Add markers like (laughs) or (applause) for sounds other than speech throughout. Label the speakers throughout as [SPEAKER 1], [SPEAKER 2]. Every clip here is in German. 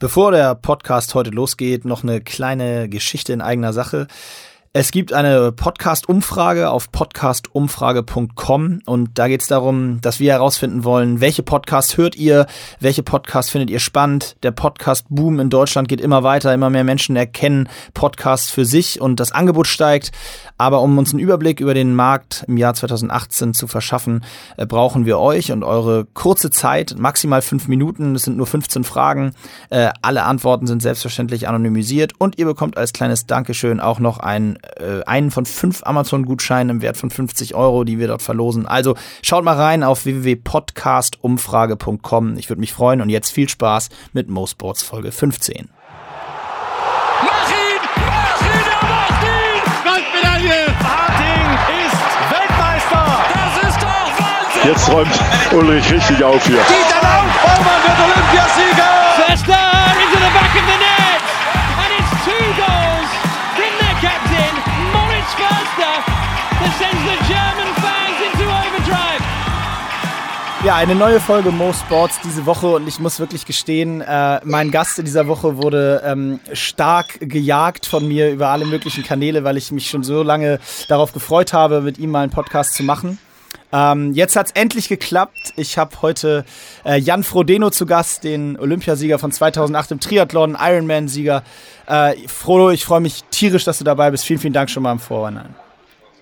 [SPEAKER 1] Bevor der Podcast heute losgeht, noch eine kleine Geschichte in eigener Sache. Es gibt eine Podcast-Umfrage auf podcastumfrage.com und da geht es darum, dass wir herausfinden wollen, welche Podcasts hört ihr, welche Podcasts findet ihr spannend. Der Podcast-Boom in Deutschland geht immer weiter, immer mehr Menschen erkennen Podcasts für sich und das Angebot steigt. Aber um uns einen Überblick über den Markt im Jahr 2018 zu verschaffen, äh, brauchen wir euch und eure kurze Zeit, maximal fünf Minuten. Es sind nur 15 Fragen. Äh, alle Antworten sind selbstverständlich anonymisiert und ihr bekommt als kleines Dankeschön auch noch einen, äh, einen von fünf Amazon-Gutscheinen im Wert von 50 Euro, die wir dort verlosen. Also schaut mal rein auf www.podcastumfrage.com. Ich würde mich freuen und jetzt viel Spaß mit Mo Sports Folge 15.
[SPEAKER 2] Jetzt räumt Ulrich richtig auf hier.
[SPEAKER 3] Dieter Lauf, Baumann wird Olympiasieger!
[SPEAKER 4] Förster
[SPEAKER 1] Ja, eine neue Folge Mo Sports diese Woche und ich muss wirklich gestehen, äh, mein Gast in dieser Woche wurde ähm, stark gejagt von mir über alle möglichen Kanäle, weil ich mich schon so lange darauf gefreut habe, mit ihm mal einen Podcast zu machen. Ähm, jetzt hat es endlich geklappt. Ich habe heute äh, Jan Frodeno zu Gast, den Olympiasieger von 2008 im Triathlon, Ironman-Sieger. Äh, Frodo, ich freue mich tierisch, dass du dabei bist. Vielen, vielen Dank schon mal im Vorhinein.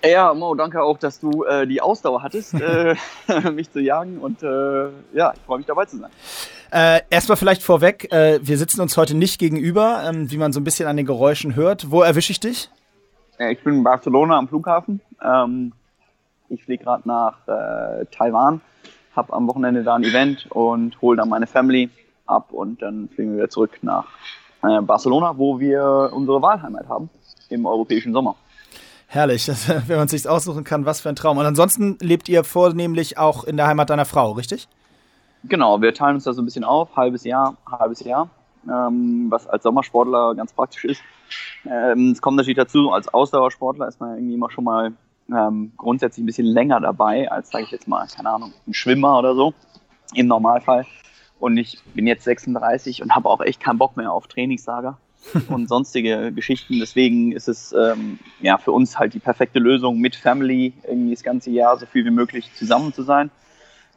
[SPEAKER 5] Ja, Mo, danke auch, dass du äh, die Ausdauer hattest, (laughs) äh, (laughs) mich zu jagen. Und äh, ja, ich freue mich dabei zu sein.
[SPEAKER 1] Äh, erstmal vielleicht vorweg, äh, wir sitzen uns heute nicht gegenüber, ähm, wie man so ein bisschen an den Geräuschen hört. Wo erwische ich dich?
[SPEAKER 5] Ich bin in Barcelona am Flughafen. Ähm, ich fliege gerade nach äh, Taiwan, habe am Wochenende da ein Event und hole dann meine Family ab und dann fliegen wir wieder zurück nach äh, Barcelona, wo wir unsere Wahlheimat haben im europäischen Sommer.
[SPEAKER 1] Herrlich, (laughs) wenn man sich aussuchen kann, was für ein Traum. Und ansonsten lebt ihr vornehmlich auch in der Heimat deiner Frau, richtig?
[SPEAKER 5] Genau, wir teilen uns da so ein bisschen auf, halbes Jahr, halbes Jahr, ähm, was als Sommersportler ganz praktisch ist. Ähm, es kommt natürlich dazu, als Ausdauersportler ist man irgendwie immer schon mal ähm, grundsätzlich ein bisschen länger dabei als, sage ich jetzt mal, keine Ahnung, ein Schwimmer oder so im Normalfall. Und ich bin jetzt 36 und habe auch echt keinen Bock mehr auf Trainingslager (laughs) und sonstige Geschichten. Deswegen ist es ähm, ja für uns halt die perfekte Lösung, mit Family irgendwie das ganze Jahr so viel wie möglich zusammen zu sein.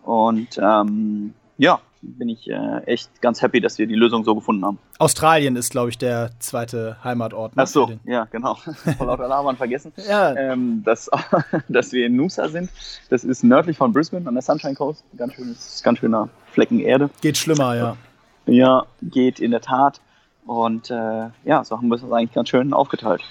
[SPEAKER 5] Und ähm, ja, bin ich äh, echt ganz happy, dass wir die Lösung so gefunden haben.
[SPEAKER 1] Australien ist, glaube ich, der zweite Heimatort.
[SPEAKER 5] Ne, Ach so, ja, genau. (laughs) Vor lauter Labern vergessen. ja. Ähm, dass, (laughs) dass wir in Noosa sind. Das ist nördlich von Brisbane an der Sunshine Coast. Ganz, schönes, ganz schöner Flecken Erde.
[SPEAKER 1] Geht schlimmer, ja.
[SPEAKER 5] Ja, geht in der Tat. Und äh, ja, so haben wir es eigentlich ganz schön aufgeteilt.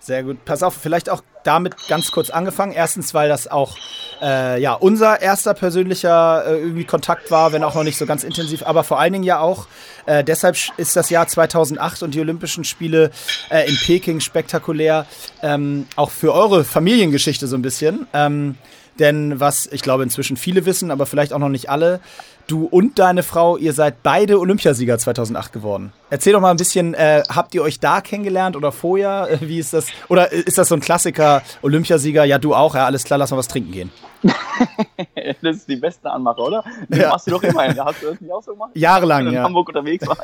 [SPEAKER 1] Sehr gut. Pass auf, vielleicht auch damit ganz kurz angefangen. Erstens, weil das auch äh, ja, unser erster persönlicher äh, irgendwie Kontakt war, wenn auch noch nicht so ganz intensiv, aber vor allen Dingen ja auch, äh, deshalb ist das Jahr 2008 und die Olympischen Spiele äh, in Peking spektakulär, ähm, auch für eure Familiengeschichte so ein bisschen. Ähm, denn was ich glaube inzwischen viele wissen, aber vielleicht auch noch nicht alle, du und deine Frau, ihr seid beide Olympiasieger 2008 geworden. Erzähl doch mal ein bisschen, äh, habt ihr euch da kennengelernt oder vorher? Äh, wie ist das? Oder ist das so ein Klassiker, Olympiasieger? Ja, du auch, ja, alles klar, lass mal was trinken gehen. (laughs)
[SPEAKER 5] das ist die beste Anmache, oder? Das ja. machst du doch immer. Hast du das nicht auch so gemacht?
[SPEAKER 1] Jahrelang,
[SPEAKER 5] in
[SPEAKER 1] ja.
[SPEAKER 5] Hamburg unterwegs war.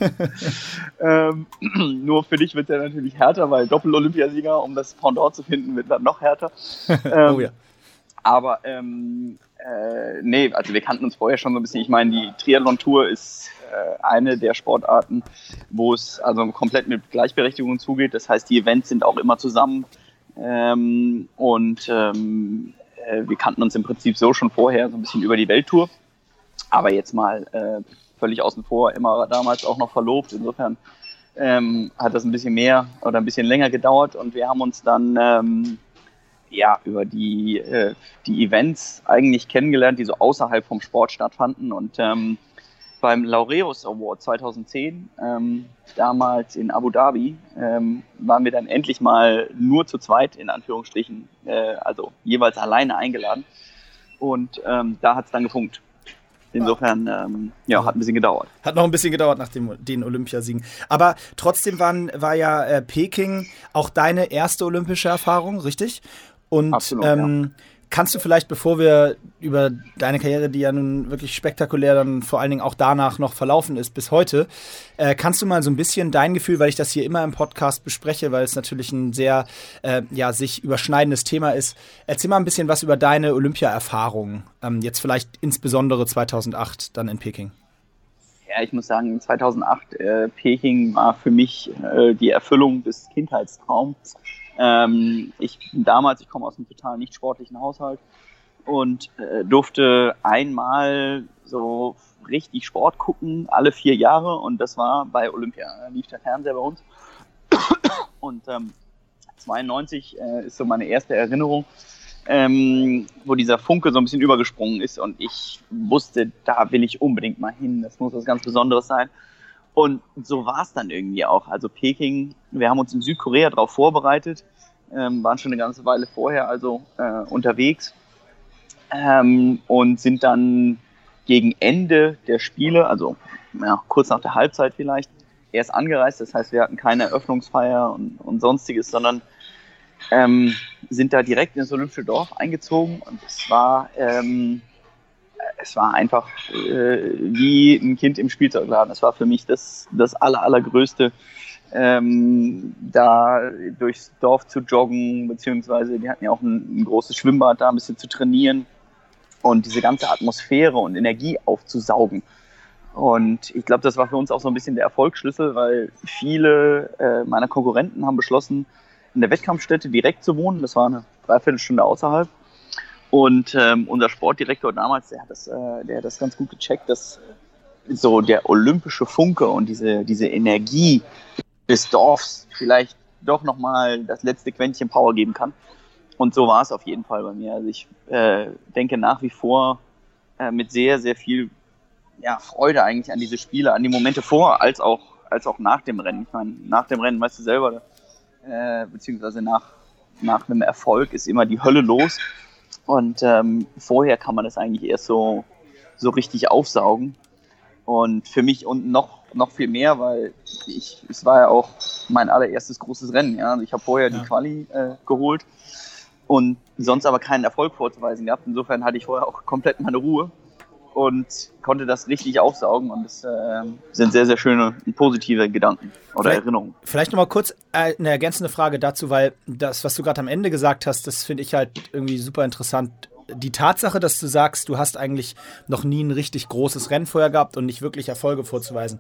[SPEAKER 5] (laughs) ähm, (clears throat) nur für dich wird der natürlich härter, weil Doppel-Olympiasieger, um das Pendant zu finden, wird dann noch härter. Ähm, (laughs) oh ja. Aber ähm, äh, nee, also wir kannten uns vorher schon so ein bisschen. Ich meine, die Triathlon-Tour ist äh, eine der Sportarten, wo es also komplett mit Gleichberechtigung zugeht. Das heißt, die Events sind auch immer zusammen. Ähm, und ähm, äh, wir kannten uns im Prinzip so schon vorher so ein bisschen über die Welttour. Aber jetzt mal äh, völlig außen vor, immer damals auch noch verlobt. Insofern ähm, hat das ein bisschen mehr oder ein bisschen länger gedauert und wir haben uns dann ähm, ja, über die, äh, die Events eigentlich kennengelernt, die so außerhalb vom Sport stattfanden. Und ähm, beim Laureus Award 2010, ähm, damals in Abu Dhabi, ähm, waren wir dann endlich mal nur zu zweit, in Anführungsstrichen, äh, also jeweils alleine eingeladen. Und ähm, da hat es dann gefunkt. Insofern, ähm, ja, hat ein bisschen gedauert.
[SPEAKER 1] Hat noch ein bisschen gedauert nach dem, den Olympiasiegen. Aber trotzdem waren, war ja äh, Peking auch deine erste olympische Erfahrung, richtig? Und Absolut, ähm, ja. kannst du vielleicht, bevor wir über deine Karriere, die ja nun wirklich spektakulär dann vor allen Dingen auch danach noch verlaufen ist bis heute, äh, kannst du mal so ein bisschen dein Gefühl, weil ich das hier immer im Podcast bespreche, weil es natürlich ein sehr äh, ja sich überschneidendes Thema ist. Erzähl mal ein bisschen was über deine Olympia-Erfahrungen, ähm, jetzt vielleicht insbesondere 2008 dann in Peking.
[SPEAKER 5] Ja, ich muss sagen, 2008 äh, Peking war für mich äh, die Erfüllung des Kindheitstraums. Ähm, ich damals, ich komme aus einem total nicht sportlichen Haushalt und äh, durfte einmal so richtig Sport gucken, alle vier Jahre und das war bei Olympia. Da lief der Fernseher bei uns. Und ähm, 92 äh, ist so meine erste Erinnerung, ähm, wo dieser Funke so ein bisschen übergesprungen ist und ich wusste, da will ich unbedingt mal hin, das muss was ganz Besonderes sein. Und so war es dann irgendwie auch. Also Peking, wir haben uns in Südkorea darauf vorbereitet, ähm, waren schon eine ganze Weile vorher also äh, unterwegs ähm, und sind dann gegen Ende der Spiele, also ja, kurz nach der Halbzeit vielleicht, erst angereist. Das heißt, wir hatten keine Eröffnungsfeier und, und sonstiges, sondern ähm, sind da direkt ins Olympische Dorf eingezogen und es war, ähm, es war einfach äh, wie ein Kind im Spielzeugladen. Es war für mich das, das aller, allergrößte, ähm, da durchs Dorf zu joggen, beziehungsweise die hatten ja auch ein, ein großes Schwimmbad da, ein bisschen zu trainieren und diese ganze Atmosphäre und Energie aufzusaugen. Und ich glaube, das war für uns auch so ein bisschen der Erfolgsschlüssel, weil viele äh, meiner Konkurrenten haben beschlossen, in der Wettkampfstätte direkt zu wohnen. Das war eine Dreiviertelstunde außerhalb. Und ähm, unser Sportdirektor damals, der hat das, äh, der hat das ganz gut gecheckt, dass so der olympische Funke und diese, diese Energie des Dorfs vielleicht doch nochmal das letzte Quäntchen Power geben kann. Und so war es auf jeden Fall bei mir. Also ich äh, denke nach wie vor äh, mit sehr, sehr viel ja, Freude eigentlich an diese Spiele, an die Momente vor, als auch, als auch nach dem Rennen. Ich meine, nach dem Rennen, weißt du selber, äh, beziehungsweise nach, nach einem Erfolg ist immer die Hölle los. Und ähm, vorher kann man das eigentlich erst so, so richtig aufsaugen. Und für mich und noch, noch viel mehr, weil ich, es war ja auch mein allererstes großes Rennen. Ja? Also ich habe vorher ja. die Quali äh, geholt und sonst aber keinen Erfolg vorzuweisen gehabt. Insofern hatte ich vorher auch komplett meine Ruhe und konnte das richtig aufsaugen und es äh, sind sehr, sehr schöne und positive Gedanken oder
[SPEAKER 1] vielleicht,
[SPEAKER 5] Erinnerungen.
[SPEAKER 1] Vielleicht nochmal kurz äh, eine ergänzende Frage dazu, weil das, was du gerade am Ende gesagt hast, das finde ich halt irgendwie super interessant. Die Tatsache, dass du sagst, du hast eigentlich noch nie ein richtig großes Rennen vorher gehabt und nicht wirklich Erfolge vorzuweisen.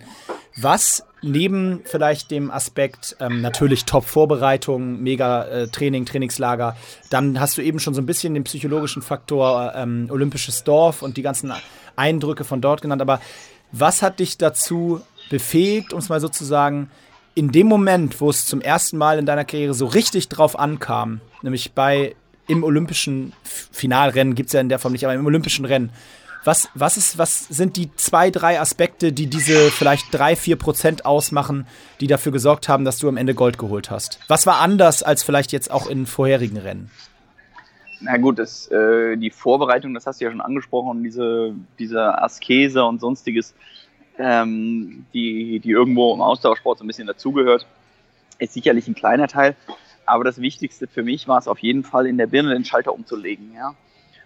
[SPEAKER 1] Was neben vielleicht dem Aspekt ähm, natürlich Top-Vorbereitung, mega äh, Training, Trainingslager, dann hast du eben schon so ein bisschen den psychologischen Faktor ähm, Olympisches Dorf und die ganzen Eindrücke von dort genannt. Aber was hat dich dazu befähigt, um es mal so zu sagen, in dem Moment, wo es zum ersten Mal in deiner Karriere so richtig drauf ankam, nämlich bei im olympischen Finalrennen, gibt es ja in der Form nicht, aber im olympischen Rennen, was, was, ist, was sind die zwei, drei Aspekte, die diese vielleicht drei, vier Prozent ausmachen, die dafür gesorgt haben, dass du am Ende Gold geholt hast? Was war anders als vielleicht jetzt auch in vorherigen Rennen?
[SPEAKER 5] Na gut, das, äh, die Vorbereitung, das hast du ja schon angesprochen, diese, diese Askese und sonstiges, ähm, die, die irgendwo im Ausdauersport so ein bisschen dazugehört, ist sicherlich ein kleiner Teil. Aber das Wichtigste für mich war es auf jeden Fall, in der Birne den Schalter umzulegen. Ja?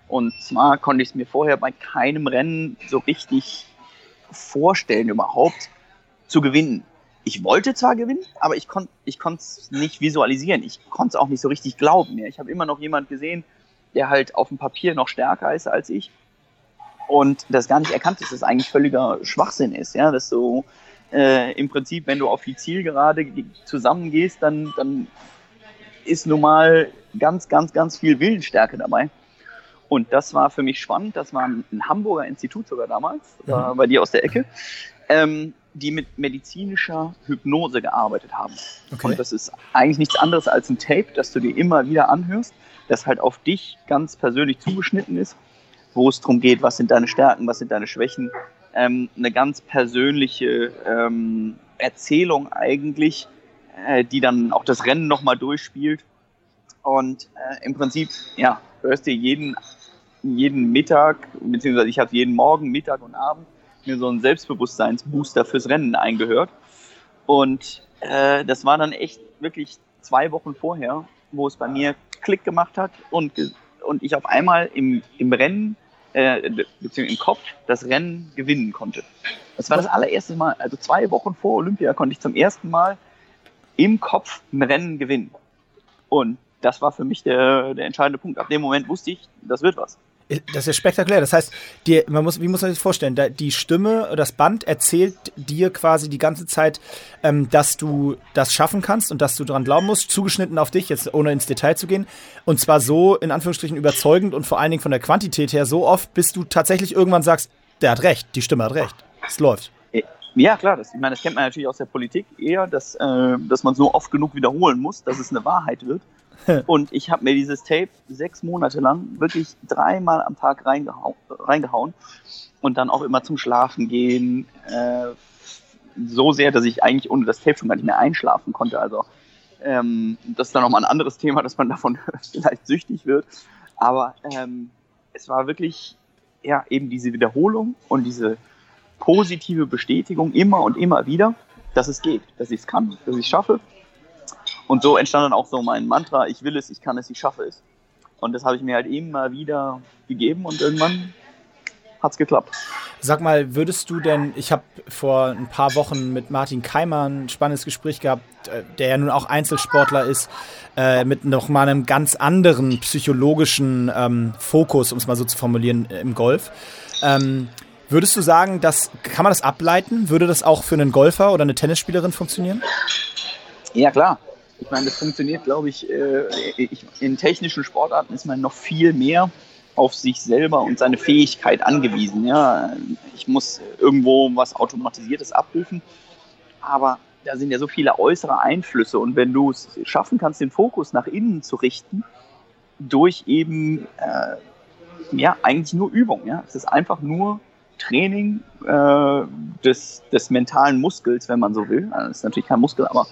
[SPEAKER 5] Und zwar konnte ich es mir vorher bei keinem Rennen so richtig vorstellen, überhaupt zu gewinnen. Ich wollte zwar gewinnen, aber ich konnte es nicht visualisieren. Ich konnte es auch nicht so richtig glauben. Ja? Ich habe immer noch jemand gesehen, der halt auf dem Papier noch stärker ist als ich und das gar nicht erkannt ist, dass das eigentlich völliger Schwachsinn ist, ja, dass so äh, im Prinzip, wenn du auf die Zielgerade zusammengehst, dann, dann ist nun mal ganz, ganz, ganz viel Willensstärke dabei. Und das war für mich spannend. Das war ein Hamburger Institut sogar damals, mhm. bei dir aus der Ecke, ähm, die mit medizinischer Hypnose gearbeitet haben. Okay. Und das ist eigentlich nichts anderes als ein Tape, das du dir immer wieder anhörst das halt auf dich ganz persönlich zugeschnitten ist, wo es darum geht, was sind deine Stärken, was sind deine Schwächen. Ähm, eine ganz persönliche ähm, Erzählung eigentlich, äh, die dann auch das Rennen nochmal durchspielt. Und äh, im Prinzip, ja, hörst dir jeden, jeden Mittag, beziehungsweise ich habe jeden Morgen, Mittag und Abend mir so einen Selbstbewusstseinsbooster fürs Rennen eingehört. Und äh, das war dann echt wirklich zwei Wochen vorher, wo es bei mir Klick gemacht hat und, und ich auf einmal im, im Rennen, äh, beziehungsweise im Kopf, das Rennen gewinnen konnte. Das war das allererste Mal, also zwei Wochen vor Olympia konnte ich zum ersten Mal im Kopf ein Rennen gewinnen. Und das war für mich der, der entscheidende Punkt. Ab dem Moment wusste ich, das wird was.
[SPEAKER 1] Das ist spektakulär. Das heißt, die, man muss, wie muss man sich das vorstellen? Die Stimme, das Band erzählt dir quasi die ganze Zeit, ähm, dass du das schaffen kannst und dass du daran glauben musst, zugeschnitten auf dich, jetzt ohne ins Detail zu gehen. Und zwar so, in Anführungsstrichen, überzeugend und vor allen Dingen von der Quantität her so oft, bis du tatsächlich irgendwann sagst, der hat recht, die Stimme hat recht. Es läuft.
[SPEAKER 5] Ja, klar, das, ich meine, das kennt man natürlich aus der Politik eher, dass, äh, dass man so oft genug wiederholen muss, dass es eine Wahrheit wird. (laughs) Und ich habe mir dieses Tape sechs Monate lang wirklich dreimal am Tag reingehauen, reingehauen und dann auch immer zum Schlafen gehen. Äh, so sehr, dass ich eigentlich ohne das Tape schon gar nicht mehr einschlafen konnte. Also ähm, das ist dann nochmal ein anderes Thema, dass man davon (laughs) vielleicht süchtig wird. Aber ähm, es war wirklich ja eben diese Wiederholung und diese positive Bestätigung immer und immer wieder, dass es geht, dass ich es kann, dass ich es schaffe und so entstand dann auch so mein Mantra, ich will es, ich kann es, ich schaffe es. Und das habe ich mir halt immer wieder gegeben und irgendwann hat es geklappt.
[SPEAKER 1] Sag mal, würdest du denn, ich habe vor ein paar Wochen mit Martin Keimer ein spannendes Gespräch gehabt, äh, der ja nun auch Einzelsportler ist, äh, mit noch mal einem ganz anderen psychologischen ähm, Fokus, um es mal so zu formulieren, im Golf. Ähm, würdest du sagen, dass, kann man das ableiten? Würde das auch für einen Golfer oder eine Tennisspielerin funktionieren?
[SPEAKER 5] Ja, klar. Ich meine, das funktioniert, glaube ich, äh, in technischen Sportarten ist man noch viel mehr auf sich selber und seine Fähigkeit angewiesen. Ja, ich muss irgendwo was Automatisiertes abrufen, aber da sind ja so viele äußere Einflüsse und wenn du es schaffen kannst, den Fokus nach innen zu richten, durch eben äh, ja eigentlich nur Übung. Ja, es ist einfach nur Training äh, des, des mentalen Muskels, wenn man so will. Also das ist natürlich kein Muskel, aber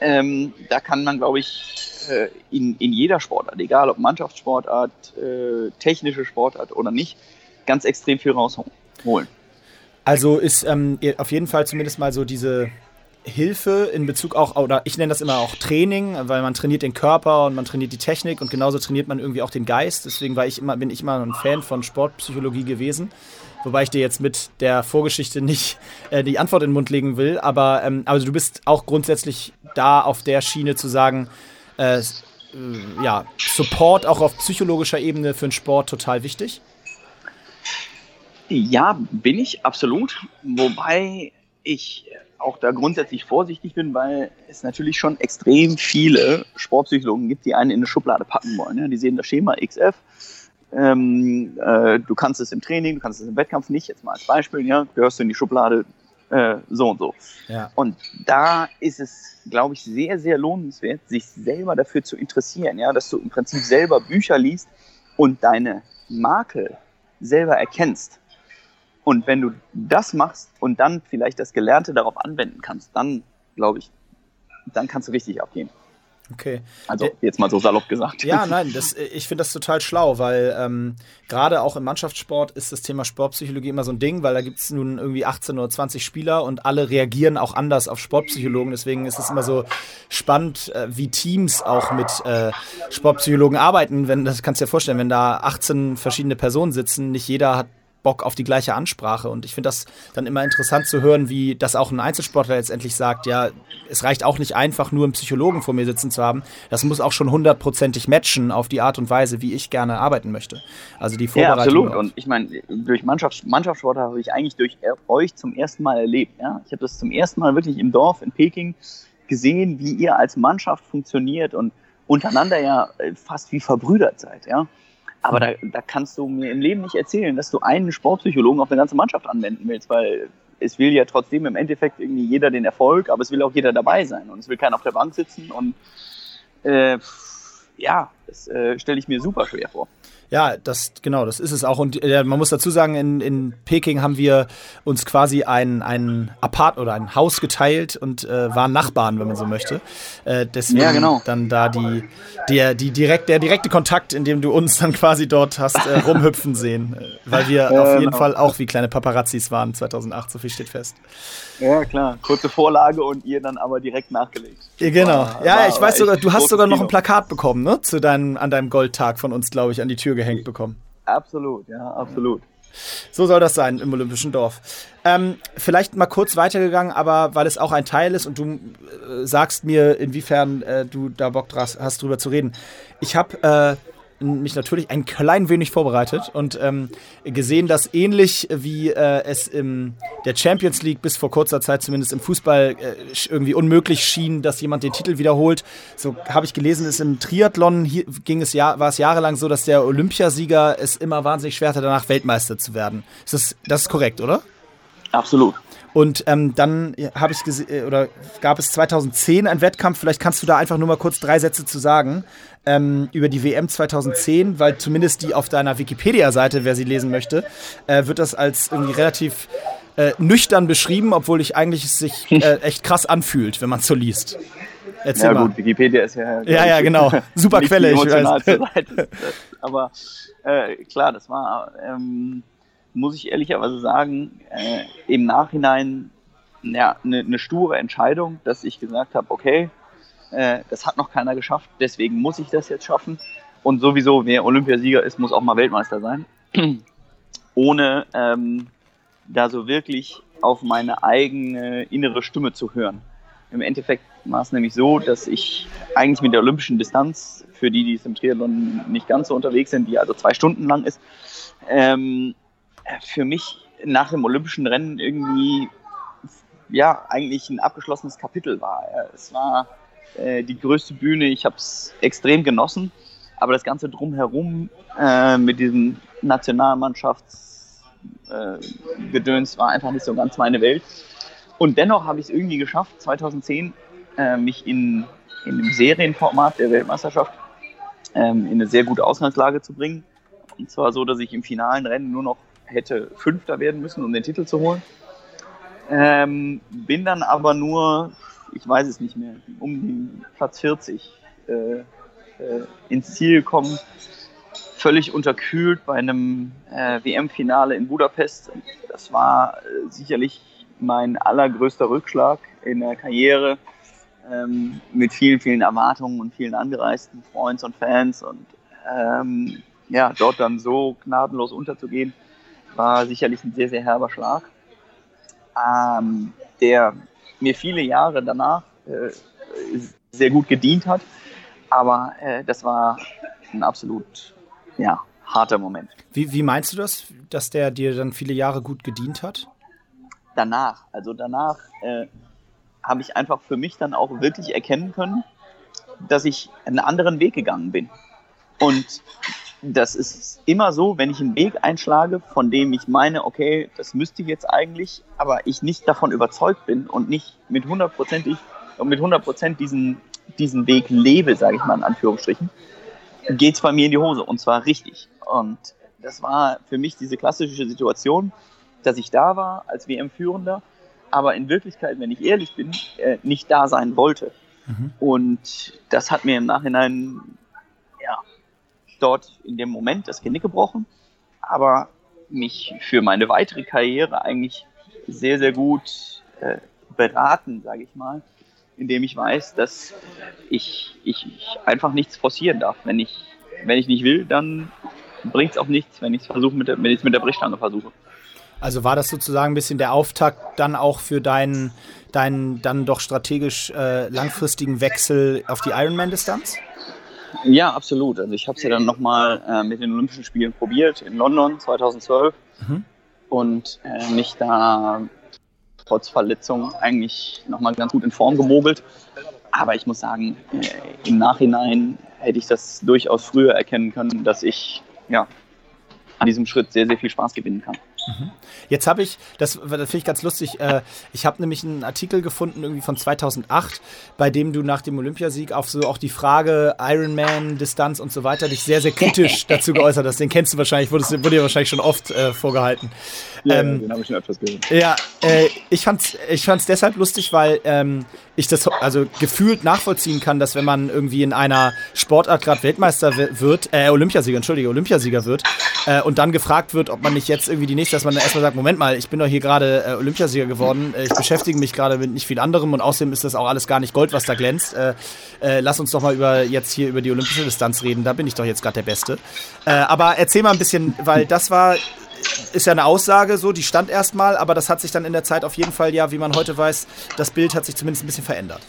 [SPEAKER 5] ähm, da kann man, glaube ich, äh, in, in jeder Sportart, egal ob Mannschaftssportart, äh, technische Sportart oder nicht, ganz extrem viel rausholen.
[SPEAKER 1] Also ist ähm, auf jeden Fall zumindest mal so diese Hilfe in Bezug auch, oder ich nenne das immer auch Training, weil man trainiert den Körper und man trainiert die Technik und genauso trainiert man irgendwie auch den Geist. Deswegen war ich immer, bin ich immer ein Fan von Sportpsychologie gewesen. Wobei ich dir jetzt mit der Vorgeschichte nicht äh, die Antwort in den Mund legen will. Aber ähm, also du bist auch grundsätzlich da auf der Schiene zu sagen, äh, äh, ja, Support auch auf psychologischer Ebene für den Sport total wichtig?
[SPEAKER 5] Ja, bin ich absolut. Wobei ich auch da grundsätzlich vorsichtig bin, weil es natürlich schon extrem viele Sportpsychologen gibt, die einen in eine Schublade packen wollen. Ja? Die sehen das Schema XF ähm, äh, du kannst es im Training, du kannst es im Wettkampf nicht, jetzt mal als Beispiel, ja, gehörst du in die Schublade äh, so und so. Ja. Und da ist es, glaube ich, sehr, sehr lohnenswert, sich selber dafür zu interessieren, ja, dass du im Prinzip selber Bücher liest und deine Makel selber erkennst. Und wenn du das machst und dann vielleicht das Gelernte darauf anwenden kannst, dann, glaube ich, dann kannst du richtig abgehen.
[SPEAKER 1] Okay.
[SPEAKER 5] Also jetzt mal so salopp gesagt.
[SPEAKER 1] Ja, nein, das, ich finde das total schlau, weil ähm, gerade auch im Mannschaftssport ist das Thema Sportpsychologie immer so ein Ding, weil da gibt es nun irgendwie 18 oder 20 Spieler und alle reagieren auch anders auf Sportpsychologen. Deswegen ist es immer so spannend, äh, wie Teams auch mit äh, Sportpsychologen arbeiten. Wenn, das kannst du dir vorstellen, wenn da 18 verschiedene Personen sitzen, nicht jeder hat Bock auf die gleiche Ansprache. Und ich finde das dann immer interessant zu hören, wie das auch ein Einzelsportler letztendlich sagt, ja, es reicht auch nicht einfach nur einen Psychologen vor mir sitzen zu haben. Das muss auch schon hundertprozentig matchen auf die Art und Weise, wie ich gerne arbeiten möchte. Also die Vorbereitung.
[SPEAKER 5] Ja, absolut. Und ich meine, durch Mannschafts Mannschaftssport habe ich eigentlich durch euch zum ersten Mal erlebt. Ja? Ich habe das zum ersten Mal wirklich im Dorf in Peking gesehen, wie ihr als Mannschaft funktioniert und untereinander ja fast wie verbrüdert seid. Ja? Aber da, da kannst du mir im Leben nicht erzählen, dass du einen Sportpsychologen auf eine ganze Mannschaft anwenden willst, weil es will ja trotzdem im Endeffekt irgendwie jeder den Erfolg, aber es will auch jeder dabei sein und es will keiner auf der Bank sitzen und äh, ja, das äh, stelle ich mir super schwer vor.
[SPEAKER 1] Ja, das genau, das ist es auch. Und äh, man muss dazu sagen, in, in Peking haben wir uns quasi ein, ein Apart oder ein Haus geteilt und äh, waren Nachbarn, wenn man so möchte. Äh, deswegen ja, genau. dann da die, der, die direkt, der direkte Kontakt, in dem du uns dann quasi dort hast äh, rumhüpfen sehen. Äh, weil wir auf jeden genau. Fall auch wie kleine Paparazzis waren 2008, so viel steht fest.
[SPEAKER 5] Ja, klar. Kurze Vorlage und ihr dann aber direkt nachgelegt.
[SPEAKER 1] Ja, genau. War, ja, war, ich weiß sogar, du hast sogar noch ein Plakat bekommen, ne? Zu deinem, an deinem Goldtag von uns, glaube ich, an die Tür gehängt bekommen.
[SPEAKER 5] Absolut, ja, absolut.
[SPEAKER 1] So soll das sein im Olympischen Dorf. Ähm, vielleicht mal kurz weitergegangen, aber weil es auch ein Teil ist und du äh, sagst mir, inwiefern äh, du da Bock hast, drüber zu reden. Ich habe äh, mich natürlich ein klein wenig vorbereitet und ähm, gesehen, dass ähnlich wie äh, es in der Champions League bis vor kurzer Zeit zumindest im Fußball äh, irgendwie unmöglich schien, dass jemand den Titel wiederholt. So habe ich gelesen, ist im Triathlon hier ging es ja, war es jahrelang so, dass der Olympiasieger es immer wahnsinnig schwer hatte, danach Weltmeister zu werden. Ist das, das ist korrekt, oder?
[SPEAKER 5] Absolut.
[SPEAKER 1] Und ähm, dann habe ich gesehen, äh, oder gab es 2010 einen Wettkampf, vielleicht kannst du da einfach nur mal kurz drei Sätze zu sagen, ähm, über die WM 2010, weil zumindest die auf deiner Wikipedia-Seite, wer sie lesen möchte, äh, wird das als irgendwie relativ äh, nüchtern beschrieben, obwohl ich eigentlich es sich äh, echt krass anfühlt, wenn man es so liest.
[SPEAKER 5] Erzähl ja mal. gut, Wikipedia ist ja...
[SPEAKER 1] Ja, ja, genau. (laughs) Super Quelle, ich weiß.
[SPEAKER 5] Aber äh, klar, das war... Ähm muss ich ehrlicherweise sagen, äh, im Nachhinein ja, eine, eine sture Entscheidung, dass ich gesagt habe, okay, äh, das hat noch keiner geschafft, deswegen muss ich das jetzt schaffen. Und sowieso, wer Olympiasieger ist, muss auch mal Weltmeister sein. (clears throat) Ohne ähm, da so wirklich auf meine eigene innere Stimme zu hören. Im Endeffekt war es nämlich so, dass ich eigentlich mit der olympischen Distanz, für die, die es im Triathlon nicht ganz so unterwegs sind, die also zwei Stunden lang ist, ähm, für mich nach dem olympischen Rennen irgendwie ja eigentlich ein abgeschlossenes Kapitel war. Es war äh, die größte Bühne, ich habe es extrem genossen, aber das ganze drumherum äh, mit diesem Nationalmannschaftsgedöns äh, war einfach nicht so ganz meine Welt. Und dennoch habe ich es irgendwie geschafft, 2010 äh, mich in, in dem Serienformat der Weltmeisterschaft ähm, in eine sehr gute Ausgangslage zu bringen. Und zwar so, dass ich im finalen Rennen nur noch hätte Fünfter werden müssen, um den Titel zu holen. Ähm, bin dann aber nur, ich weiß es nicht mehr, um den Platz 40 äh, äh, ins Ziel gekommen. Völlig unterkühlt bei einem äh, WM-Finale in Budapest. Das war äh, sicherlich mein allergrößter Rückschlag in der Karriere. Ähm, mit vielen, vielen Erwartungen und vielen angereisten Freunds und Fans und ähm, ja, dort dann so gnadenlos unterzugehen, war sicherlich ein sehr, sehr herber Schlag, ähm, der mir viele Jahre danach äh, sehr gut gedient hat. Aber äh, das war ein absolut ja, harter Moment.
[SPEAKER 1] Wie, wie meinst du das, dass der dir dann viele Jahre gut gedient hat?
[SPEAKER 5] Danach, also danach äh, habe ich einfach für mich dann auch wirklich erkennen können, dass ich einen anderen Weg gegangen bin. Und das ist immer so, wenn ich einen Weg einschlage, von dem ich meine, okay, das müsste ich jetzt eigentlich, aber ich nicht davon überzeugt bin und nicht mit hundertprozentig und mit 100 Prozent diesen, diesen Weg lebe, sage ich mal in Anführungsstrichen, geht es bei mir in die Hose und zwar richtig. Und das war für mich diese klassische Situation, dass ich da war als WM-Führender, aber in Wirklichkeit, wenn ich ehrlich bin, äh, nicht da sein wollte. Mhm. Und das hat mir im Nachhinein dort in dem Moment das Genick gebrochen, aber mich für meine weitere Karriere eigentlich sehr, sehr gut äh, beraten, sage ich mal, indem ich weiß, dass ich, ich, ich, einfach nichts forcieren darf. Wenn ich, wenn ich nicht will, dann bringt es auch nichts, wenn ich es mit der, wenn mit der Brechstange versuche.
[SPEAKER 1] Also war das sozusagen ein bisschen der Auftakt dann auch für deinen, deinen dann doch strategisch äh, langfristigen Wechsel auf die Ironman-Distanz?
[SPEAKER 5] Ja, absolut. Also ich habe es ja dann nochmal äh, mit den Olympischen Spielen probiert in London 2012 mhm. und äh, mich da trotz Verletzung eigentlich nochmal ganz gut in Form gemogelt. Aber ich muss sagen, äh, im Nachhinein hätte ich das durchaus früher erkennen können, dass ich ja, an diesem Schritt sehr, sehr viel Spaß gewinnen kann.
[SPEAKER 1] Jetzt habe ich, das, das finde ich ganz lustig, äh, ich habe nämlich einen Artikel gefunden, irgendwie von 2008, bei dem du nach dem Olympiasieg auf so auch die Frage Ironman, Distanz und so weiter dich sehr, sehr kritisch (laughs) dazu geäußert hast. Den kennst du wahrscheinlich, wurde, wurde dir wahrscheinlich schon oft äh, vorgehalten.
[SPEAKER 5] Ja, ähm, den habe ich schon öfters gehört.
[SPEAKER 1] Ja, äh, ich fand es ich fand's deshalb lustig, weil ähm, ich das also gefühlt nachvollziehen kann, dass wenn man irgendwie in einer Sportart gerade Weltmeister wird, äh, Olympiasieger, entschuldige, Olympiasieger wird äh, und dann gefragt wird, ob man nicht jetzt irgendwie die nächste, dass man dann erstmal sagt, Moment mal, ich bin doch hier gerade äh, Olympiasieger geworden, äh, ich beschäftige mich gerade mit nicht viel anderem und außerdem ist das auch alles gar nicht Gold, was da glänzt. Äh, äh, lass uns doch mal über jetzt hier über die olympische Distanz reden, da bin ich doch jetzt gerade der Beste. Äh, aber erzähl mal ein bisschen, weil das war ist ja eine Aussage so, die stand erstmal, aber das hat sich dann in der Zeit auf jeden Fall ja, wie man heute weiß, das Bild hat sich zumindest ein bisschen verändert.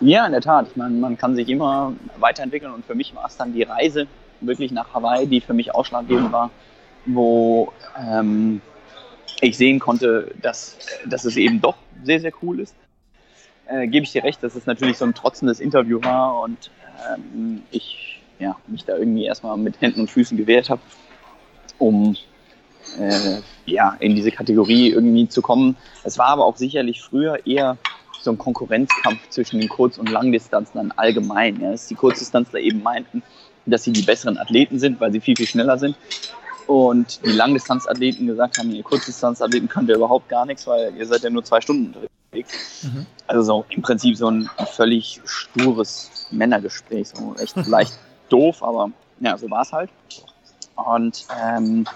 [SPEAKER 5] Ja, in der Tat. Ich man kann sich immer weiterentwickeln und für mich war es dann die Reise wirklich nach Hawaii, die für mich ausschlaggebend war, wo ähm, ich sehen konnte, dass, dass es eben doch sehr, sehr cool ist. Äh, Gebe ich dir recht, dass es natürlich so ein trotzendes Interview war und ähm, ich ja, mich da irgendwie erstmal mit Händen und Füßen gewehrt habe um äh, ja, in diese Kategorie irgendwie zu kommen. Es war aber auch sicherlich früher eher so ein Konkurrenzkampf zwischen den Kurz- und Langdistanzlern allgemein. Ja. Dass die Kurzdistanzler eben meinten, dass sie die besseren Athleten sind, weil sie viel, viel schneller sind. Und die Langdistanzathleten gesagt haben, ihr Kurzdistanzathleten könnt ihr überhaupt gar nichts, weil ihr seid ja nur zwei Stunden unterwegs. Mhm. Also so im Prinzip so ein völlig stures Männergespräch. So echt (laughs) leicht doof, aber ja, so war es halt. Und ähm,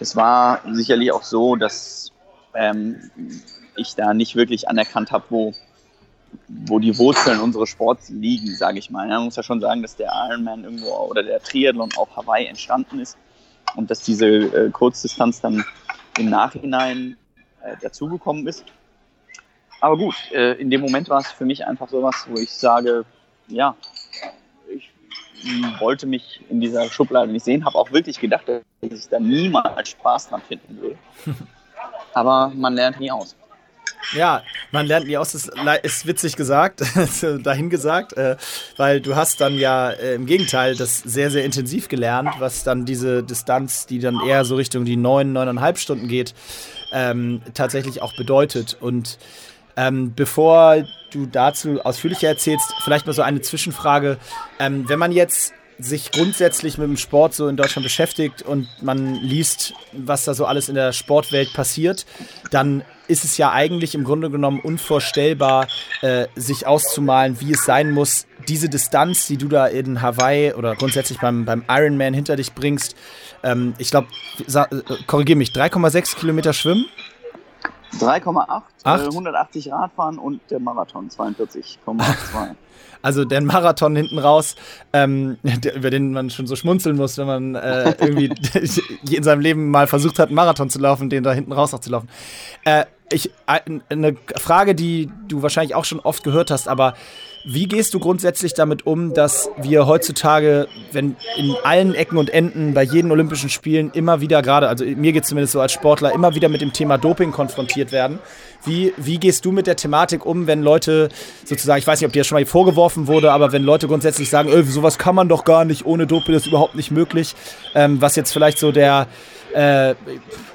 [SPEAKER 5] es war sicherlich auch so, dass ähm, ich da nicht wirklich anerkannt habe, wo, wo die Wurzeln unseres Sports liegen, sage ich mal. Man muss ja schon sagen, dass der Ironman irgendwo oder der Triathlon auf Hawaii entstanden ist und dass diese äh, Kurzdistanz dann im Nachhinein äh, dazugekommen ist. Aber gut, äh, in dem Moment war es für mich einfach sowas, wo ich sage, ja, wollte mich in dieser Schublade nicht sehen, habe auch wirklich gedacht, dass ich da niemals Spaß dran finden würde. (laughs) Aber man lernt nie aus.
[SPEAKER 1] Ja, man lernt nie aus, ist, ist witzig gesagt, (laughs) dahin gesagt, äh, weil du hast dann ja äh, im Gegenteil das sehr, sehr intensiv gelernt, was dann diese Distanz, die dann eher so Richtung die neun, neuneinhalb Stunden geht, ähm, tatsächlich auch bedeutet. Und ähm, bevor du dazu ausführlicher erzählst, vielleicht mal so eine Zwischenfrage. Ähm, wenn man jetzt sich grundsätzlich mit dem Sport so in Deutschland beschäftigt und man liest, was da so alles in der Sportwelt passiert, dann ist es ja eigentlich im Grunde genommen unvorstellbar, äh, sich auszumalen, wie es sein muss, diese Distanz, die du da in Hawaii oder grundsätzlich beim, beim Ironman hinter dich bringst. Ähm, ich glaube, äh, korrigiere mich, 3,6 Kilometer schwimmen?
[SPEAKER 5] 3,8, äh, 180 Radfahren und der Marathon 42,2. (laughs)
[SPEAKER 1] Also der Marathon hinten raus, ähm, der, über den man schon so schmunzeln muss, wenn man äh, irgendwie (laughs) in seinem Leben mal versucht hat, einen Marathon zu laufen, den da hinten raus noch zu laufen. Äh, ich, eine Frage, die du wahrscheinlich auch schon oft gehört hast, aber wie gehst du grundsätzlich damit um, dass wir heutzutage, wenn in allen Ecken und Enden bei jeden Olympischen Spielen immer wieder gerade, also mir geht es zumindest so als Sportler, immer wieder mit dem Thema Doping konfrontiert werden? Wie, wie gehst du mit der Thematik um, wenn Leute sozusagen, ich weiß nicht, ob dir das schon mal vorgeworfen wurde, aber wenn Leute grundsätzlich sagen, öh, sowas kann man doch gar nicht, ohne Doping ist überhaupt nicht möglich, ähm, was jetzt vielleicht so der äh,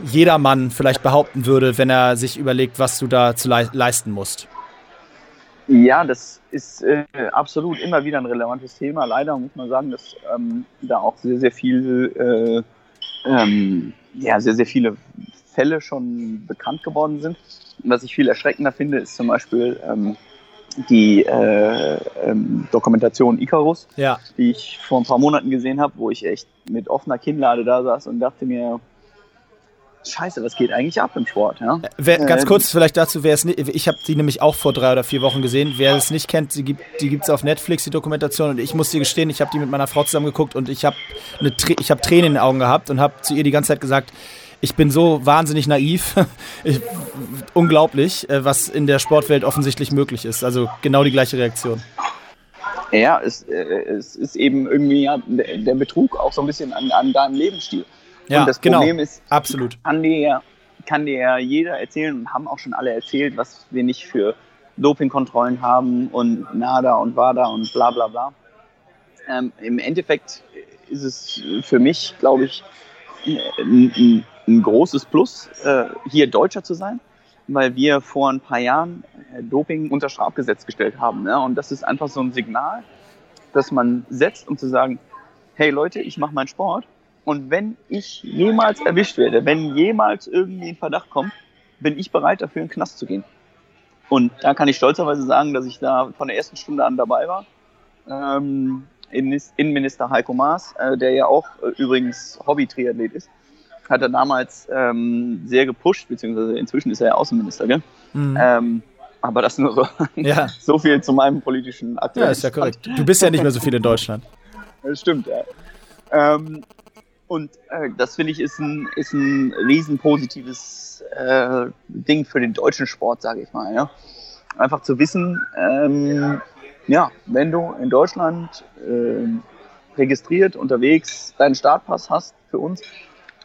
[SPEAKER 1] jedermann vielleicht behaupten würde, wenn er sich überlegt, was du da zu le leisten musst?
[SPEAKER 5] Ja, das ist äh, absolut immer wieder ein relevantes Thema. Leider muss man sagen, dass ähm, da auch sehr, sehr viel, äh, ähm, ja, sehr, sehr viele Fälle schon bekannt geworden sind. Was ich viel erschreckender finde, ist zum Beispiel ähm, die äh, ähm, Dokumentation Icarus, ja. die ich vor ein paar Monaten gesehen habe, wo ich echt mit offener Kinnlade da saß und dachte mir, Scheiße, was geht eigentlich ab im Sport? Ja?
[SPEAKER 1] Wer, ganz ähm, kurz vielleicht dazu, wer es nicht, ich habe die nämlich auch vor drei oder vier Wochen gesehen. Wer es nicht kennt, die gibt die gibt's auf Netflix die Dokumentation und ich muss dir gestehen, ich habe die mit meiner Frau zusammen geguckt und ich habe ich habe Tränen in den Augen gehabt und habe zu ihr die ganze Zeit gesagt, ich bin so wahnsinnig naiv. (laughs) ich, unglaublich, äh, was in der Sportwelt offensichtlich möglich ist. Also genau die gleiche Reaktion.
[SPEAKER 5] Ja, es, äh, es ist eben irgendwie ja, der Betrug auch so ein bisschen an, an deinem Lebensstil.
[SPEAKER 1] Ja, und das genau. Problem ist, absolut.
[SPEAKER 5] Kann dir, kann dir jeder erzählen und haben auch schon alle erzählt, was wir nicht für Dopingkontrollen haben und NADA und WADA und bla bla bla. Ähm, Im Endeffekt ist es für mich, glaube ich, ein, ein großes Plus, äh, hier Deutscher zu sein, weil wir vor ein paar Jahren äh, Doping unter Strafgesetz gestellt haben. Ne? Und das ist einfach so ein Signal, das man setzt, um zu sagen, hey Leute, ich mache meinen Sport und wenn ich jemals erwischt werde, wenn jemals irgendwie ein Verdacht kommt, bin ich bereit dafür in den Knast zu gehen. Und da kann ich stolzerweise sagen, dass ich da von der ersten Stunde an dabei war. Ähm, Innenminister Heiko Maas, äh, der ja auch äh, übrigens Hobby-Triathlet ist, hat er damals ähm, sehr gepusht, beziehungsweise inzwischen ist er ja Außenminister, gell? Mhm. Ähm, aber das nur so, ja. (laughs) so viel zu meinem politischen
[SPEAKER 1] aktuellen. Ja, ist ja korrekt. Du bist ja nicht mehr so viel in Deutschland.
[SPEAKER 5] Das stimmt, ja. Ähm, und äh, das finde ich ist ein, ist ein riesen positives äh, Ding für den deutschen Sport, sage ich mal. Ja? Einfach zu wissen, ähm, ja, wenn du in Deutschland äh, registriert unterwegs deinen Startpass hast für uns,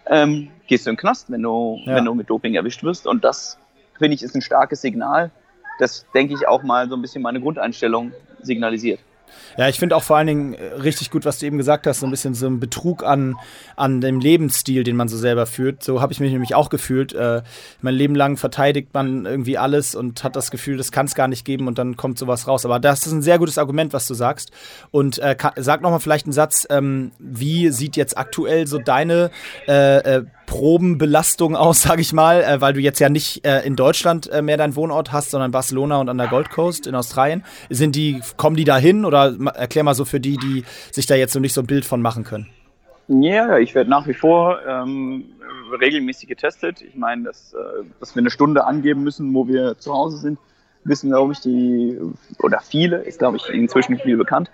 [SPEAKER 5] ähm, gehst du in den Knast, wenn du, ja. wenn du mit Doping erwischt wirst. Und das, finde ich, ist ein starkes Signal, das, denke ich, auch mal so ein bisschen meine Grundeinstellung signalisiert.
[SPEAKER 1] Ja, ich finde auch vor allen Dingen äh, richtig gut, was du eben gesagt hast, so ein bisschen so ein Betrug an, an dem Lebensstil, den man so selber führt. So habe ich mich nämlich auch gefühlt. Äh, mein Leben lang verteidigt man irgendwie alles und hat das Gefühl, das kann es gar nicht geben und dann kommt sowas raus. Aber das ist ein sehr gutes Argument, was du sagst. Und äh, sag nochmal vielleicht einen Satz, ähm, wie sieht jetzt aktuell so deine äh, äh, Probenbelastung aus, (laughs) sage ich mal, äh, weil du jetzt ja nicht äh, in Deutschland äh, mehr deinen Wohnort hast, sondern Barcelona und an der Gold Coast in Australien. Sind die, kommen die da hin oder erklär mal so für die, die sich da jetzt so nicht so ein Bild von machen können?
[SPEAKER 5] Ja, ich werde nach wie vor ähm, regelmäßig getestet. Ich meine, dass, äh, dass wir eine Stunde angeben müssen, wo wir zu Hause sind, wissen, glaube ich, die, oder viele, ist, glaube ich, inzwischen viel bekannt.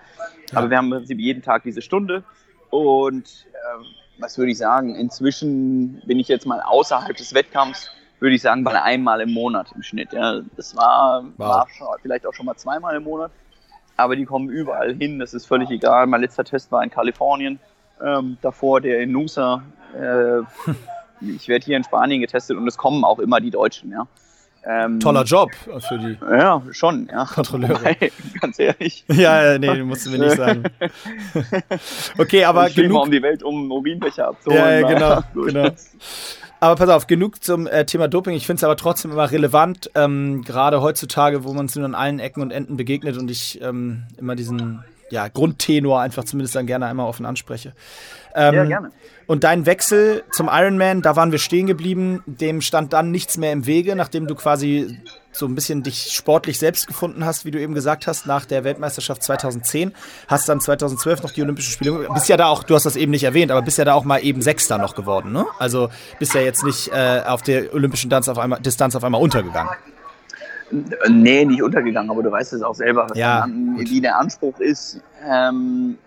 [SPEAKER 5] Aber wir haben im Prinzip jeden Tag diese Stunde und ähm, was würde ich sagen, inzwischen bin ich jetzt mal außerhalb des Wettkampfs, würde ich sagen, bei einmal im Monat im Schnitt. Ja. Das war, wow. war schon, vielleicht auch schon mal zweimal im Monat, aber die kommen überall hin, das ist völlig egal. Mein letzter Test war in Kalifornien, ähm, davor der in Nusa. Äh, (laughs) ich werde hier in Spanien getestet und es kommen auch immer die Deutschen, ja.
[SPEAKER 1] Ähm, Toller Job für die.
[SPEAKER 5] Ja, schon, ja.
[SPEAKER 1] Kontrolleure. (laughs) Wobei,
[SPEAKER 5] ganz ehrlich.
[SPEAKER 1] Ja, nee, musst du mir nicht sagen. (laughs) okay, aber
[SPEAKER 5] ich genug. um die Welt, um Mobilbecher abzuholen.
[SPEAKER 1] Ja, ja genau, (laughs) genau. Aber pass auf, genug zum äh, Thema Doping. Ich finde es aber trotzdem immer relevant, ähm, gerade heutzutage, wo man es nun an allen Ecken und Enden begegnet und ich ähm, immer diesen ja, Grundtenor einfach zumindest dann gerne einmal offen anspreche.
[SPEAKER 5] Ähm, ja, gerne.
[SPEAKER 1] Und dein Wechsel zum Ironman, da waren wir stehen geblieben, dem stand dann nichts mehr im Wege, nachdem du quasi so ein bisschen dich sportlich selbst gefunden hast, wie du eben gesagt hast, nach der Weltmeisterschaft 2010. Hast dann 2012 noch die Olympischen Spiele, bist ja da auch, du hast das eben nicht erwähnt, aber bist ja da auch mal eben Sechster noch geworden, ne? Also bist ja jetzt nicht äh, auf der olympischen Distanz auf einmal, Distanz auf einmal untergegangen.
[SPEAKER 5] Nee, nicht untergegangen, aber du weißt es auch selber, ja, dann, wie der Anspruch ist. Ähm,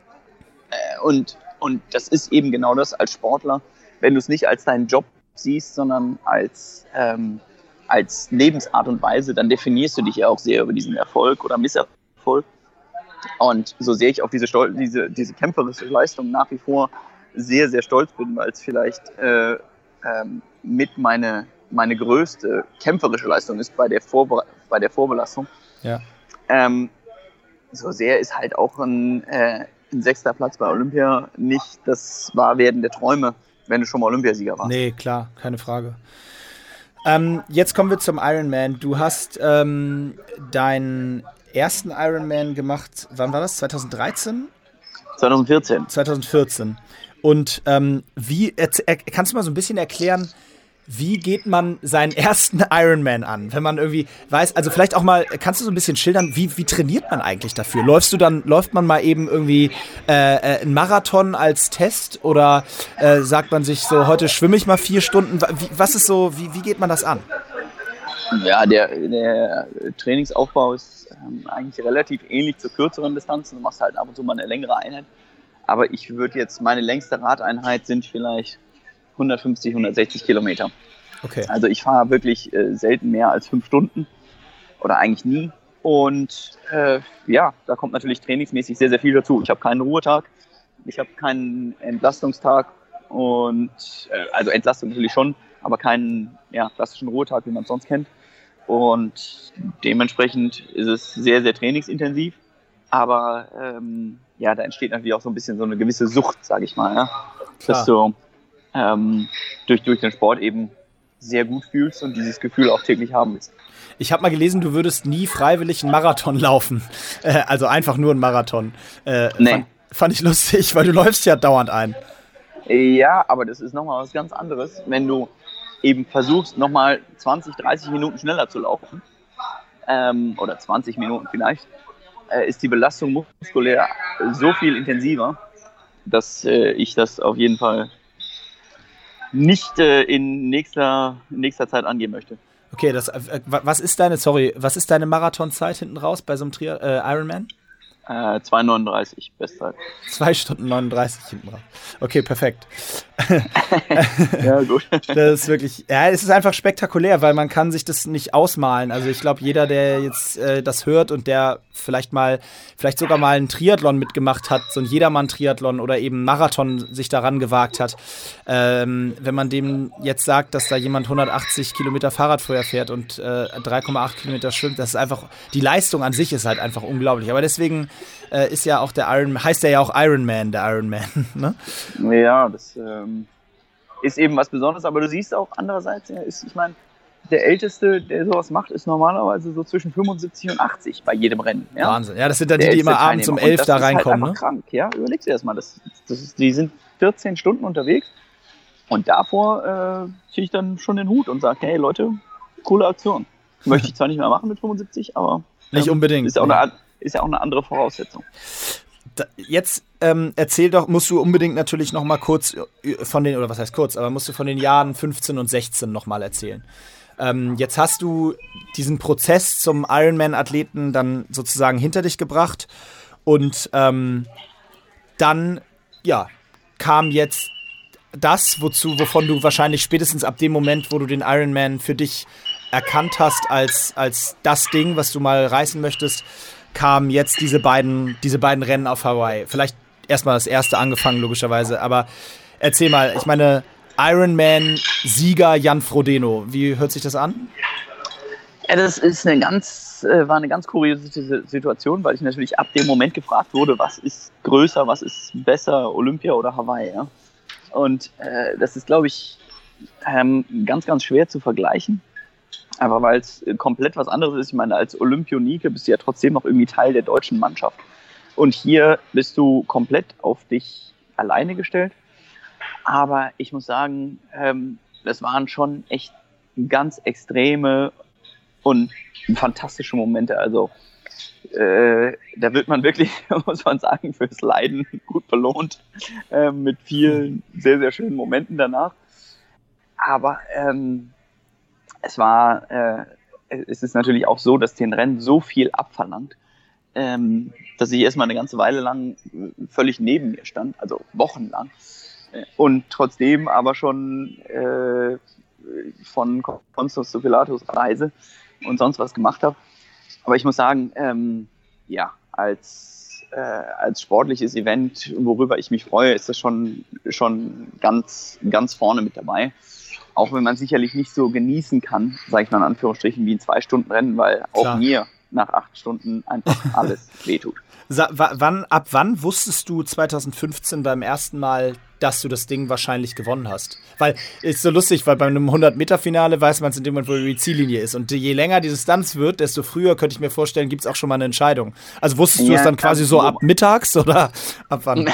[SPEAKER 5] äh, und, und das ist eben genau das als Sportler, wenn du es nicht als deinen Job siehst, sondern als, ähm, als Lebensart und Weise, dann definierst du dich ja auch sehr über diesen Erfolg oder Misserfolg. Und so sehe ich auf diese, Stol diese, diese kämpferische Leistung nach wie vor sehr, sehr stolz bin, weil es vielleicht äh, ähm, mit meine meine größte kämpferische Leistung ist bei der, Vorbe bei der Vorbelastung.
[SPEAKER 1] Ja.
[SPEAKER 5] Ähm, so sehr ist halt auch ein, äh, ein sechster Platz bei Olympia nicht das Wahrwerden der Träume, wenn du schon mal Olympiasieger warst.
[SPEAKER 1] Nee, klar, keine Frage. Ähm, jetzt kommen wir zum Ironman. Du hast ähm, deinen ersten Ironman gemacht, wann war das? 2013?
[SPEAKER 5] 2014.
[SPEAKER 1] 2014. Und ähm, wie, kannst du mal so ein bisschen erklären, wie geht man seinen ersten (laughs) Ironman an? Wenn man irgendwie weiß, also vielleicht auch mal, kannst du so ein bisschen schildern, wie, wie trainiert man eigentlich dafür? Läufst du dann, läuft man mal eben irgendwie äh, äh, einen Marathon als Test oder äh, sagt man sich so, heute schwimme ich mal vier Stunden? Wie, was ist so, wie, wie geht man das an?
[SPEAKER 5] Ja, der, der Trainingsaufbau ist ähm, eigentlich relativ ähnlich zu kürzeren Distanzen. Du machst halt ab und zu mal eine längere Einheit. Aber ich würde jetzt, meine längste Radeinheit sind vielleicht 150, 160 Kilometer.
[SPEAKER 1] Okay.
[SPEAKER 5] Also ich fahre wirklich äh, selten mehr als fünf Stunden oder eigentlich nie. Und äh, ja, da kommt natürlich trainingsmäßig sehr, sehr viel dazu. Ich habe keinen Ruhetag, ich habe keinen Entlastungstag und äh, also Entlastung natürlich schon, aber keinen ja, klassischen Ruhetag, wie man es sonst kennt. Und dementsprechend ist es sehr, sehr trainingsintensiv. Aber ähm, ja, da entsteht natürlich auch so ein bisschen so eine gewisse Sucht, sage ich mal. Ja? Dass du ähm, durch, durch den Sport eben sehr gut fühlst und dieses Gefühl auch täglich haben willst.
[SPEAKER 1] Ich habe mal gelesen, du würdest nie freiwillig einen Marathon laufen. (laughs) Äh, also einfach nur einen Marathon. Äh, nee. Fand, fand, ich lustig, weil du läufst ja dauernd ein.
[SPEAKER 5] Ja, aber das ist nochmal was ganz anderes, wenn du eben versuchst, nochmal 20, 30 Minuten schneller zu laufen. Ähm, oder 20 Minuten vielleicht, äh, ist die Belastung muskulär so viel intensiver, dass äh, ich das auf jeden Fall nicht äh, in nächster, nächster Zeit angehen möchte.
[SPEAKER 1] Okay, das, äh, was ist deine, sorry, was ist deine Marathonzeit hinten raus bei so einem Tri äh, Ironman?
[SPEAKER 5] Äh, 2,39 Bestzeit.
[SPEAKER 1] 2 Stunden 39 hinten raus. Okay, perfekt. (laughs)
[SPEAKER 5] ja, gut.
[SPEAKER 1] Das ist wirklich, ja, es ist einfach spektakulär, weil man kann sich das nicht ausmalen. Also ich glaube, jeder, der jetzt äh, das hört und der vielleicht mal, vielleicht sogar mal einen Triathlon mitgemacht hat, so ein Jedermann-Triathlon oder eben Marathon sich daran gewagt hat, ähm, wenn man dem jetzt sagt, dass da jemand 180 Kilometer Fahrradfeuer fährt und äh, 3,8 Kilometer schwimmt, das ist einfach, die Leistung an sich ist halt einfach unglaublich. Aber deswegen äh, ist ja auch der Iron, heißt der ja auch Iron Man, der Iron Man, (laughs) ne?
[SPEAKER 5] Ja, das ähm, ist eben was Besonderes, aber du siehst auch andererseits, ja, ist, ich meine, der Älteste, der sowas macht, ist normalerweise so zwischen 75 und 80 bei jedem Rennen. Ja?
[SPEAKER 1] Wahnsinn. Ja, das sind dann die, die immer abends um 11 da reinkommen.
[SPEAKER 5] Das ist halt ne? krank, ja. Überleg dir das mal. Das, das ist, die sind 14 Stunden unterwegs und davor äh, ziehe ich dann schon den Hut und sage, hey Leute, coole Aktion. Möchte ich zwar nicht mehr machen mit 75, aber ähm,
[SPEAKER 1] nicht unbedingt.
[SPEAKER 5] Ist, auch eine, ist ja auch eine andere Voraussetzung.
[SPEAKER 1] Jetzt ähm, erzähl doch, musst du unbedingt natürlich noch mal kurz äh, von den, oder was heißt kurz, aber musst du von den Jahren 15 und 16 noch mal erzählen. Ähm, jetzt hast du diesen Prozess zum Ironman-Athleten dann sozusagen hinter dich gebracht und ähm, dann, ja, kam jetzt das, wozu, wovon du wahrscheinlich spätestens ab dem Moment, wo du den Ironman für dich erkannt hast als, als das Ding, was du mal reißen möchtest, kamen jetzt diese beiden, diese beiden Rennen auf Hawaii. Vielleicht erstmal das erste angefangen, logischerweise, aber erzähl mal, ich meine, Ironman-Sieger Jan Frodeno, wie hört sich das an?
[SPEAKER 5] Ja, das ist eine ganz, äh, war eine ganz kuriose Situation, weil ich natürlich ab dem Moment gefragt wurde, was ist größer, was ist besser, Olympia oder Hawaii. Ja? Und äh, das ist, glaube ich, ähm, ganz, ganz schwer zu vergleichen. Einfach weil es komplett was anderes ist. Ich meine, als Olympionike bist du ja trotzdem noch irgendwie Teil der deutschen Mannschaft. Und hier bist du komplett auf dich alleine gestellt. Aber ich muss sagen, ähm, das waren schon echt ganz extreme und fantastische Momente. Also äh, da wird man wirklich, (laughs) muss man sagen, fürs Leiden gut belohnt, äh, mit vielen sehr, sehr schönen Momenten danach. Aber ähm, es war, äh, es ist natürlich auch so, dass den Rennen so viel abverlangt, ähm, dass ich erstmal eine ganze Weile lang völlig neben mir stand, also wochenlang. Und trotzdem aber schon äh, von Konstanz zu Pilatus Reise und sonst was gemacht habe. Aber ich muss sagen, ähm, ja, als, äh, als sportliches Event, worüber ich mich freue, ist das schon, schon ganz, ganz vorne mit dabei. Auch wenn man sicherlich nicht so genießen kann, sage ich mal in Anführungsstrichen, wie ein Zwei-Stunden-Rennen, weil auch Klar. mir nach acht Stunden einfach (laughs) alles wehtut.
[SPEAKER 1] Wann, ab wann wusstest du 2015 beim ersten Mal, dass du das Ding wahrscheinlich gewonnen hast? Weil ist so lustig, weil bei einem 100-Meter-Finale weiß man es in dem Moment, wo die Ziellinie ist. Und je länger die Distanz wird, desto früher könnte ich mir vorstellen, gibt es auch schon mal eine Entscheidung. Also wusstest du es dann quasi so ab mittags oder ab wann?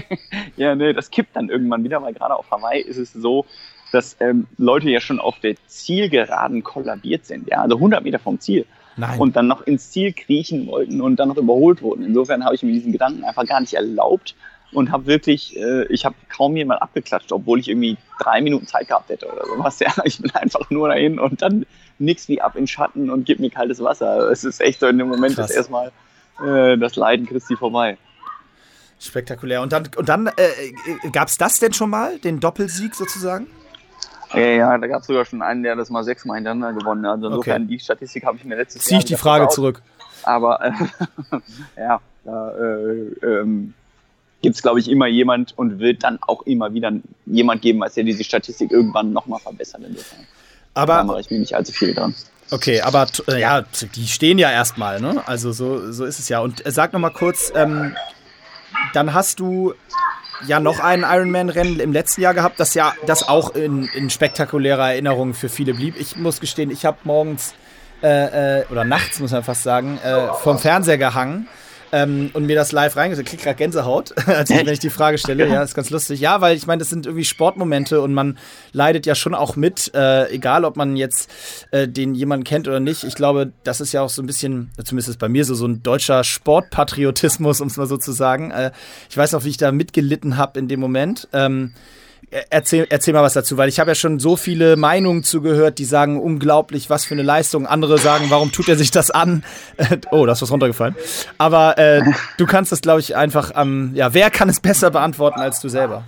[SPEAKER 1] (laughs)
[SPEAKER 5] ja, nee, das kippt dann irgendwann wieder, weil gerade auf Hawaii ist es so, dass ähm, Leute ja schon auf der Zielgeraden kollabiert sind. Ja, also 100 Meter vom Ziel. Nein. und dann noch ins Ziel kriechen wollten und dann noch überholt wurden. Insofern habe ich mir diesen Gedanken einfach gar nicht erlaubt und habe wirklich, äh, ich habe kaum jemand abgeklatscht, obwohl ich irgendwie drei Minuten Zeit gehabt hätte oder sowas. (laughs) Ja, ich bin einfach nur dahin und dann nix wie ab in Schatten und gib mir kaltes Wasser. Es ist echt so in dem Moment Krass. ist erstmal äh, das Leiden Christi vorbei.
[SPEAKER 1] Spektakulär. Und dann, und dann äh, äh gab es das denn schon mal, den Doppelsieg sozusagen?
[SPEAKER 5] Ja, ja, da gab es sogar schon einen, der das mal sechsmal hintereinander gewonnen hat. Also insofern, okay. die Statistik habe ich mir letztes
[SPEAKER 1] Zieh Jahr. Zieh ich die Frage vertraut. zurück.
[SPEAKER 5] Aber äh, (laughs) ja, da äh, ähm, gibt es, glaube ich, immer jemand und wird dann auch immer wieder jemand geben, als der diese Statistik irgendwann nochmal verbessert. Insofern.
[SPEAKER 1] Aber
[SPEAKER 5] da mache ich mir nicht allzu viel dran.
[SPEAKER 1] Okay, aber äh, ja, die stehen ja erstmal, ne? Also so, so ist es ja. Und äh, sag nochmal kurz, ähm, dann hast du ja noch ein Ironman-Rennen im letzten Jahr gehabt, das ja das auch in, in spektakulärer Erinnerung für viele blieb. Ich muss gestehen, ich habe morgens äh, äh, oder nachts, muss man fast sagen, äh, vom Fernseher gehangen ähm, und mir das live reingesetzt. Krieg gerade Gänsehaut, (laughs) als ich, wenn ich die Frage stelle. Ja, ist ganz lustig. Ja, weil ich meine, das sind irgendwie Sportmomente und man leidet ja schon auch mit, äh, egal ob man jetzt äh, den jemanden kennt oder nicht. Ich glaube, das ist ja auch so ein bisschen, zumindest bei mir so, so ein deutscher Sportpatriotismus, (laughs) um es mal so zu sagen. Äh, ich weiß auch, wie ich da mitgelitten habe in dem Moment. Ähm, Erzähl, erzähl mal was dazu, weil ich habe ja schon so viele Meinungen zugehört, die sagen, unglaublich, was für eine Leistung. Andere sagen, warum tut er sich das an? (laughs) oh, da ist was runtergefallen. Aber äh, du kannst das, glaube ich, einfach am, ähm, ja, wer kann es besser beantworten als du selber?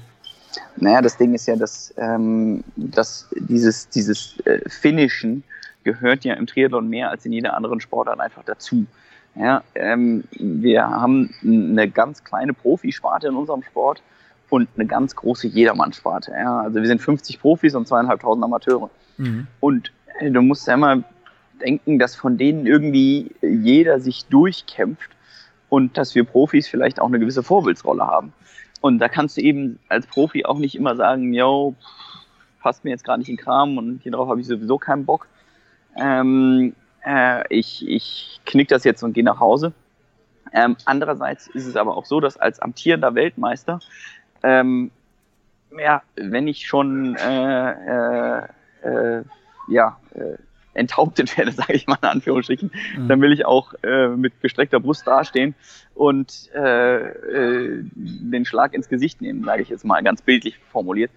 [SPEAKER 5] Naja, das Ding ist ja, dass, ähm, dass dieses, dieses äh, Finishen gehört ja im Triathlon mehr als in jeder anderen Sportart einfach dazu. Ja, ähm, wir haben eine ganz kleine Profisparte in unserem Sport und eine ganz große Jedermannsparte. Ja. Also wir sind 50 Profis und zweieinhalbtausend Amateure. Mhm. Und äh, du musst ja immer denken, dass von denen irgendwie jeder sich durchkämpft und dass wir Profis vielleicht auch eine gewisse Vorbildsrolle haben. Und da kannst du eben als Profi auch nicht immer sagen, yo, passt mir jetzt gerade nicht in Kram und hierauf habe ich sowieso keinen Bock. Ähm, äh, ich, ich knick das jetzt und gehe nach Hause. Ähm, andererseits ist es aber auch so, dass als amtierender Weltmeister ähm, ja, wenn ich schon äh, äh, äh, ja, äh, enthauptet werde, (laughs) sage ich mal in Anführungsstrichen, mhm. dann will ich auch äh, mit gestreckter Brust dastehen und äh, äh, den Schlag ins Gesicht nehmen, sage ich jetzt mal ganz bildlich formuliert.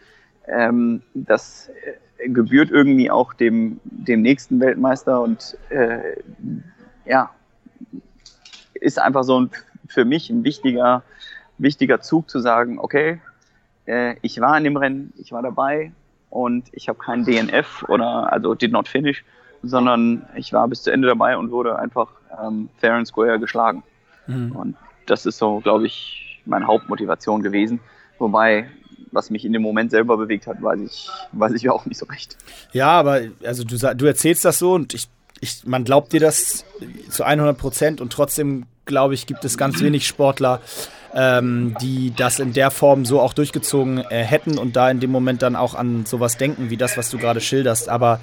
[SPEAKER 5] Ähm, das äh, gebührt irgendwie auch dem, dem nächsten Weltmeister und ja, ist einfach so ein, für mich ein wichtiger wichtiger Zug zu sagen, okay, äh, ich war in dem Rennen, ich war dabei und ich habe kein DNF oder also did not finish, sondern ich war bis zu Ende dabei und wurde einfach ähm, fair and square geschlagen. Mhm. Und das ist so, glaube ich, meine Hauptmotivation gewesen. Wobei, was mich in dem Moment selber bewegt hat, weiß ich, weiß ich auch nicht so recht.
[SPEAKER 1] Ja, aber also du, du erzählst das so und ich, ich, man glaubt dir das zu 100 Prozent und trotzdem, glaube ich, gibt es ganz wenig Sportler, ähm, die das in der Form so auch durchgezogen äh, hätten und da in dem Moment dann auch an sowas denken, wie das, was du gerade schilderst. Aber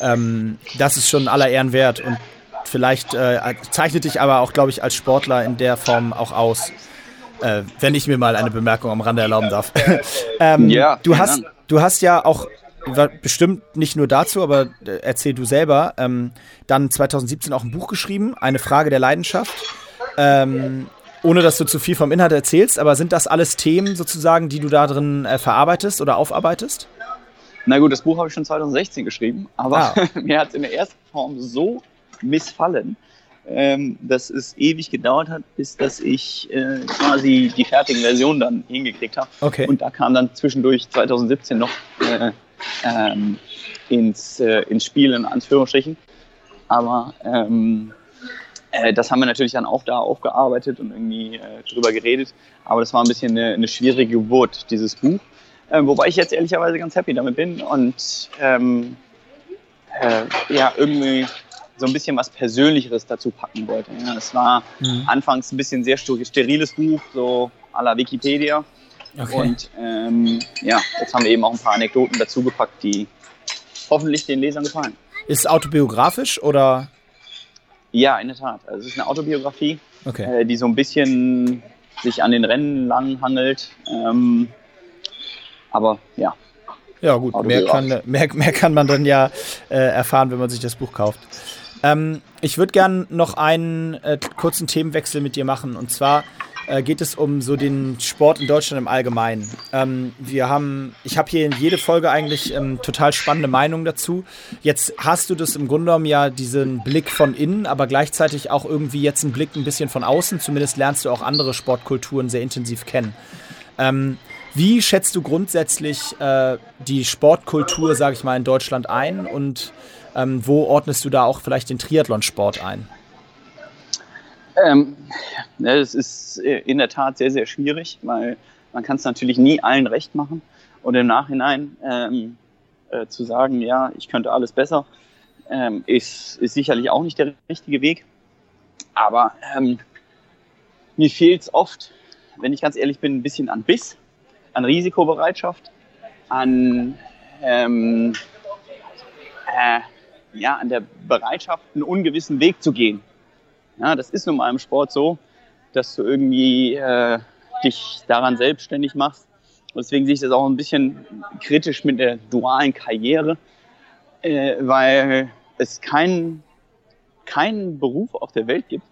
[SPEAKER 1] ähm, das ist schon aller Ehren wert und vielleicht äh, zeichnet dich aber auch, glaube ich, als Sportler in der Form auch aus. Äh, wenn ich mir mal eine Bemerkung am Rande erlauben darf. (laughs) ähm, ja, du hast, du hast ja auch bestimmt nicht nur dazu, aber äh, erzähl du selber, ähm, dann 2017 auch ein Buch geschrieben, eine Frage der Leidenschaft. Ähm, ohne dass du zu viel vom Inhalt erzählst, aber sind das alles Themen sozusagen, die du da drin äh, verarbeitest oder aufarbeitest?
[SPEAKER 5] Na gut, das Buch habe ich schon 2016 geschrieben, aber ah. (laughs) mir hat es in der ersten Form so missfallen, ähm, dass es ewig gedauert hat, bis dass ich äh, quasi die fertigen Versionen dann hingekriegt habe. Okay. Und da kam dann zwischendurch 2017 noch äh, ähm, ins, äh, ins Spiel in Anführungsstrichen. Aber ähm, äh, das haben wir natürlich dann auch da aufgearbeitet und irgendwie äh, drüber geredet. Aber das war ein bisschen eine, eine schwierige Geburt, dieses Buch. Äh, wobei ich jetzt ehrlicherweise ganz happy damit bin und ähm, äh, ja, irgendwie so ein bisschen was Persönlicheres dazu packen wollte. Ja, es war mhm. anfangs ein bisschen sehr steriles Buch, so à la Wikipedia. Okay. Und ähm, ja, jetzt haben wir eben auch ein paar Anekdoten dazu gepackt, die hoffentlich den Lesern gefallen.
[SPEAKER 1] Ist es autobiografisch oder
[SPEAKER 5] ja, in der Tat. Also es ist eine Autobiografie, okay. äh, die so ein bisschen sich an den Rennen lang hangelt. Ähm, aber ja.
[SPEAKER 1] Ja, gut, mehr kann, mehr, mehr kann man dann ja äh, erfahren, wenn man sich das Buch kauft. Ähm, ich würde gerne noch einen äh, kurzen Themenwechsel mit dir machen. Und zwar äh, geht es um so den Sport in Deutschland im Allgemeinen. Ähm, wir haben, ich habe hier in jede Folge eigentlich ähm, total spannende Meinungen dazu. Jetzt hast du das im Grunde genommen ja diesen Blick von innen, aber gleichzeitig auch irgendwie jetzt einen Blick ein bisschen von außen. Zumindest lernst du auch andere Sportkulturen sehr intensiv kennen. Ähm, wie schätzt du grundsätzlich äh, die Sportkultur, sage ich mal, in Deutschland ein und ähm, wo ordnest du da auch vielleicht den Triathlonsport ein?
[SPEAKER 5] Ähm, ja, das ist äh, in der Tat sehr, sehr schwierig, weil man kann es natürlich nie allen recht machen. Und im Nachhinein ähm, äh, zu sagen, ja, ich könnte alles besser, ähm, ist, ist sicherlich auch nicht der richtige Weg. Aber ähm, mir fehlt es oft, wenn ich ganz ehrlich bin, ein bisschen an Biss. an Risikobereitschaft, an, ähm, äh, ja, an der Bereitschaft, einen ungewissen Weg zu gehen. Ja, das ist nun mal im Sport so, dass du irgendwie äh, dich daran selbstständig machst. Und deswegen sehe ich das auch ein bisschen kritisch mit der dualen Karriere, äh, weil es keinen keinen Beruf auf der Welt gibt,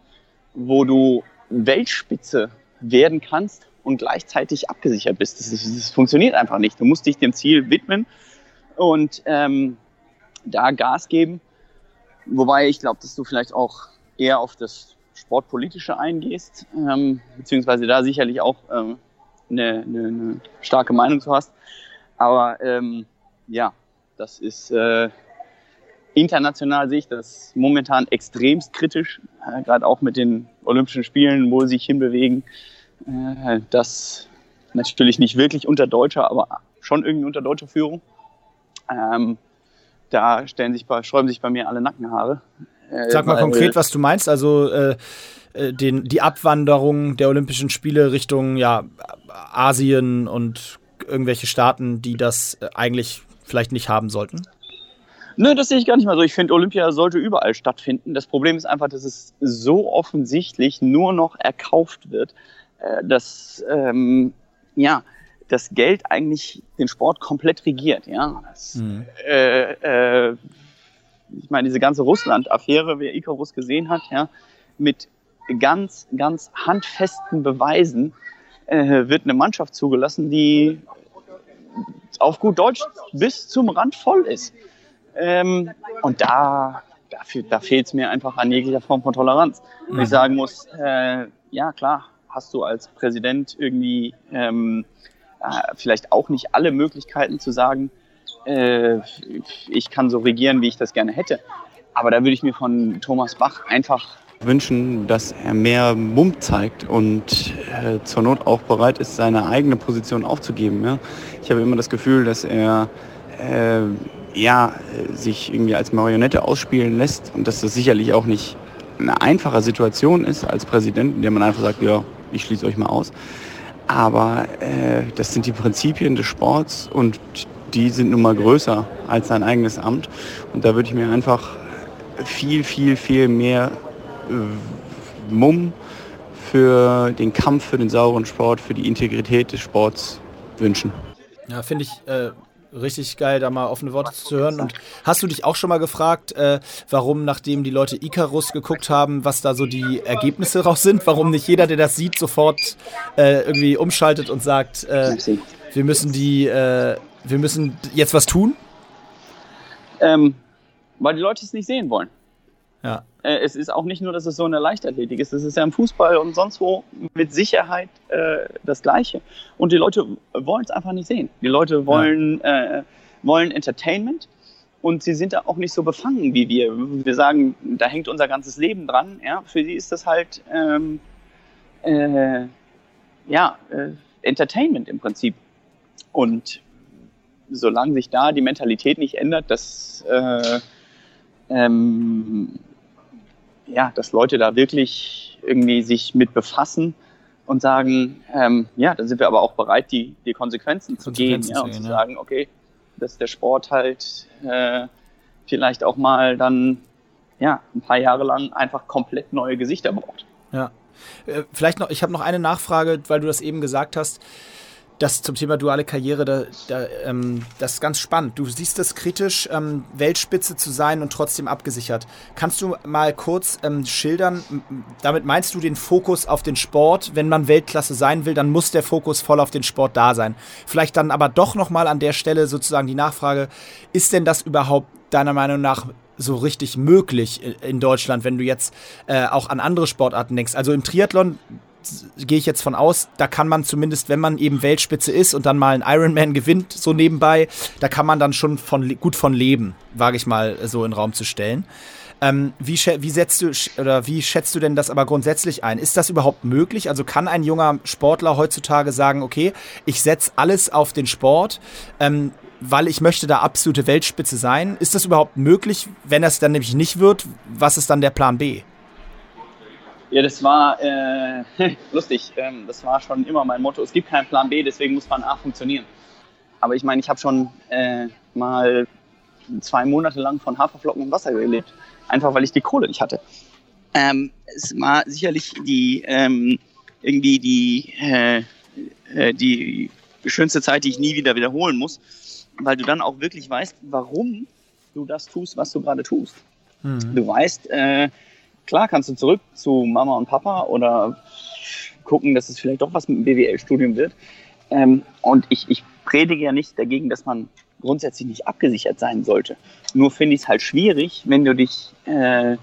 [SPEAKER 5] wo du Weltspitze werden kannst und gleichzeitig abgesichert bist. Das, das funktioniert einfach nicht. Du musst dich dem Ziel widmen und ähm, da Gas geben. Wobei ich glaube, dass du vielleicht auch eher auf das Sportpolitische eingehst, ähm, beziehungsweise da sicherlich auch ähm, eine, eine, eine starke Meinung zu hast. Aber ähm, ja, das ist äh, international sehe ich das momentan extremst kritisch, äh, gerade auch mit den Olympischen Spielen, wo sie sich hinbewegen. Äh, das natürlich nicht wirklich unter deutscher, aber schon irgendwie unter deutscher Führung. Ähm, da stellen sich bei, sträuben sich bei mir alle Nackenhaare.
[SPEAKER 1] Äh, Sag mal konkret, was du meinst. Also äh, äh, den, die Abwanderung der Olympischen Spiele Richtung ja, Asien und irgendwelche Staaten, die das äh, eigentlich vielleicht nicht haben sollten?
[SPEAKER 5] Nö, das sehe ich gar nicht mal so. Ich finde, Olympia sollte überall stattfinden. Das Problem ist einfach, dass es so offensichtlich nur noch erkauft wird, äh, dass ähm, ja, das Geld eigentlich den Sport komplett regiert. Ja, das, mhm. äh, äh, ich meine, diese ganze Russland-Affäre, wer Icarus gesehen hat, ja, mit ganz, ganz handfesten Beweisen äh, wird eine Mannschaft zugelassen, die auf gut Deutsch bis zum Rand voll ist. Ähm, und da, dafür, da fehlt es mir einfach an jeglicher Form von Toleranz. Mhm. Ich sagen muss, äh, ja klar, hast du als Präsident irgendwie ähm, äh, vielleicht auch nicht alle Möglichkeiten zu sagen, äh, ich kann so regieren, wie ich das gerne hätte. Aber da würde ich mir von Thomas Bach einfach
[SPEAKER 6] wünschen, dass er mehr Mumm zeigt und äh, zur Not auch bereit ist, seine eigene Position aufzugeben. Ja? Ich habe immer das Gefühl, dass er äh, ja, sich irgendwie als Marionette ausspielen lässt und dass das sicherlich auch nicht eine einfache Situation ist als Präsident, in der man einfach sagt, ja, ich schließe euch mal aus. Aber äh, das sind die Prinzipien des Sports und die sind nun mal größer als sein eigenes Amt. Und da würde ich mir einfach viel, viel, viel mehr äh, Mumm für den Kampf für den sauren Sport, für die Integrität des Sports wünschen.
[SPEAKER 1] Ja, finde ich äh, richtig geil, da mal offene Worte zu hören. Und hast du dich auch schon mal gefragt, äh, warum, nachdem die Leute Icarus geguckt haben, was da so die Ergebnisse raus sind, warum nicht jeder, der das sieht, sofort äh, irgendwie umschaltet und sagt, äh, wir müssen die, äh, wir müssen jetzt was tun?
[SPEAKER 5] Ähm, weil die Leute es nicht sehen wollen.
[SPEAKER 1] Ja.
[SPEAKER 5] Äh, es ist auch nicht nur, dass es so eine Leichtathletik ist. Es ist ja im Fußball und sonst wo mit Sicherheit äh, das Gleiche. Und die Leute wollen es einfach nicht sehen. Die Leute wollen, ja. äh, wollen Entertainment und sie sind da auch nicht so befangen wie wir. Wir sagen, da hängt unser ganzes Leben dran. Ja? Für sie ist das halt ähm, äh, ja, äh, Entertainment im Prinzip. Und solange sich da die Mentalität nicht ändert, dass äh, ähm, ja, dass Leute da wirklich irgendwie sich mit befassen und sagen, ähm, ja, dann sind wir aber auch bereit, die, die Konsequenzen, zu gehen, ja, und zu sagen, okay, dass der Sport halt äh, vielleicht auch mal dann ja, ein paar Jahre lang einfach komplett neue Gesichter braucht.
[SPEAKER 1] Ja. Äh, vielleicht noch, ich habe noch eine Nachfrage, weil du das eben gesagt hast das zum Thema duale Karriere, da, da, ähm, das ist ganz spannend. Du siehst es kritisch, ähm, Weltspitze zu sein und trotzdem abgesichert. Kannst du mal kurz ähm, schildern, damit meinst du den Fokus auf den Sport? Wenn man Weltklasse sein will, dann muss der Fokus voll auf den Sport da sein. Vielleicht dann aber doch nochmal an der Stelle sozusagen die Nachfrage, ist denn das überhaupt deiner Meinung nach so richtig möglich in Deutschland, wenn du jetzt äh, auch an andere Sportarten denkst? Also im Triathlon gehe ich jetzt von aus, da kann man zumindest, wenn man eben Weltspitze ist und dann mal einen Ironman gewinnt, so nebenbei, da kann man dann schon von, gut von leben, wage ich mal so in den Raum zu stellen. Ähm, wie, wie setzt du oder wie schätzt du denn das aber grundsätzlich ein? Ist das überhaupt möglich? Also kann ein junger Sportler heutzutage sagen, okay, ich setze alles auf den Sport, ähm, weil ich möchte da absolute Weltspitze sein? Ist das überhaupt möglich? Wenn das dann nämlich nicht wird, was ist dann der Plan B?
[SPEAKER 5] Ja, das war äh, (laughs) lustig. Ähm, das war schon immer mein Motto. Es gibt keinen Plan B, deswegen muss Plan A funktionieren. Aber ich meine, ich habe schon äh, mal zwei Monate lang von Haferflocken im Wasser gelebt. Einfach weil ich die Kohle nicht hatte. Ähm, es war sicherlich die ähm, irgendwie die, äh, äh, die schönste Zeit, die ich nie wieder wiederholen muss, weil du dann auch wirklich weißt, warum du das tust, was du gerade tust. Mhm. Du weißt, äh, klar kannst du zurück zu Mama und Papa oder gucken, dass es vielleicht doch was mit dem BWL-Studium wird. Ähm, und ich, ich predige ja nicht dagegen, dass man grundsätzlich nicht abgesichert sein sollte. Nur finde ich es halt schwierig, wenn du dich äh,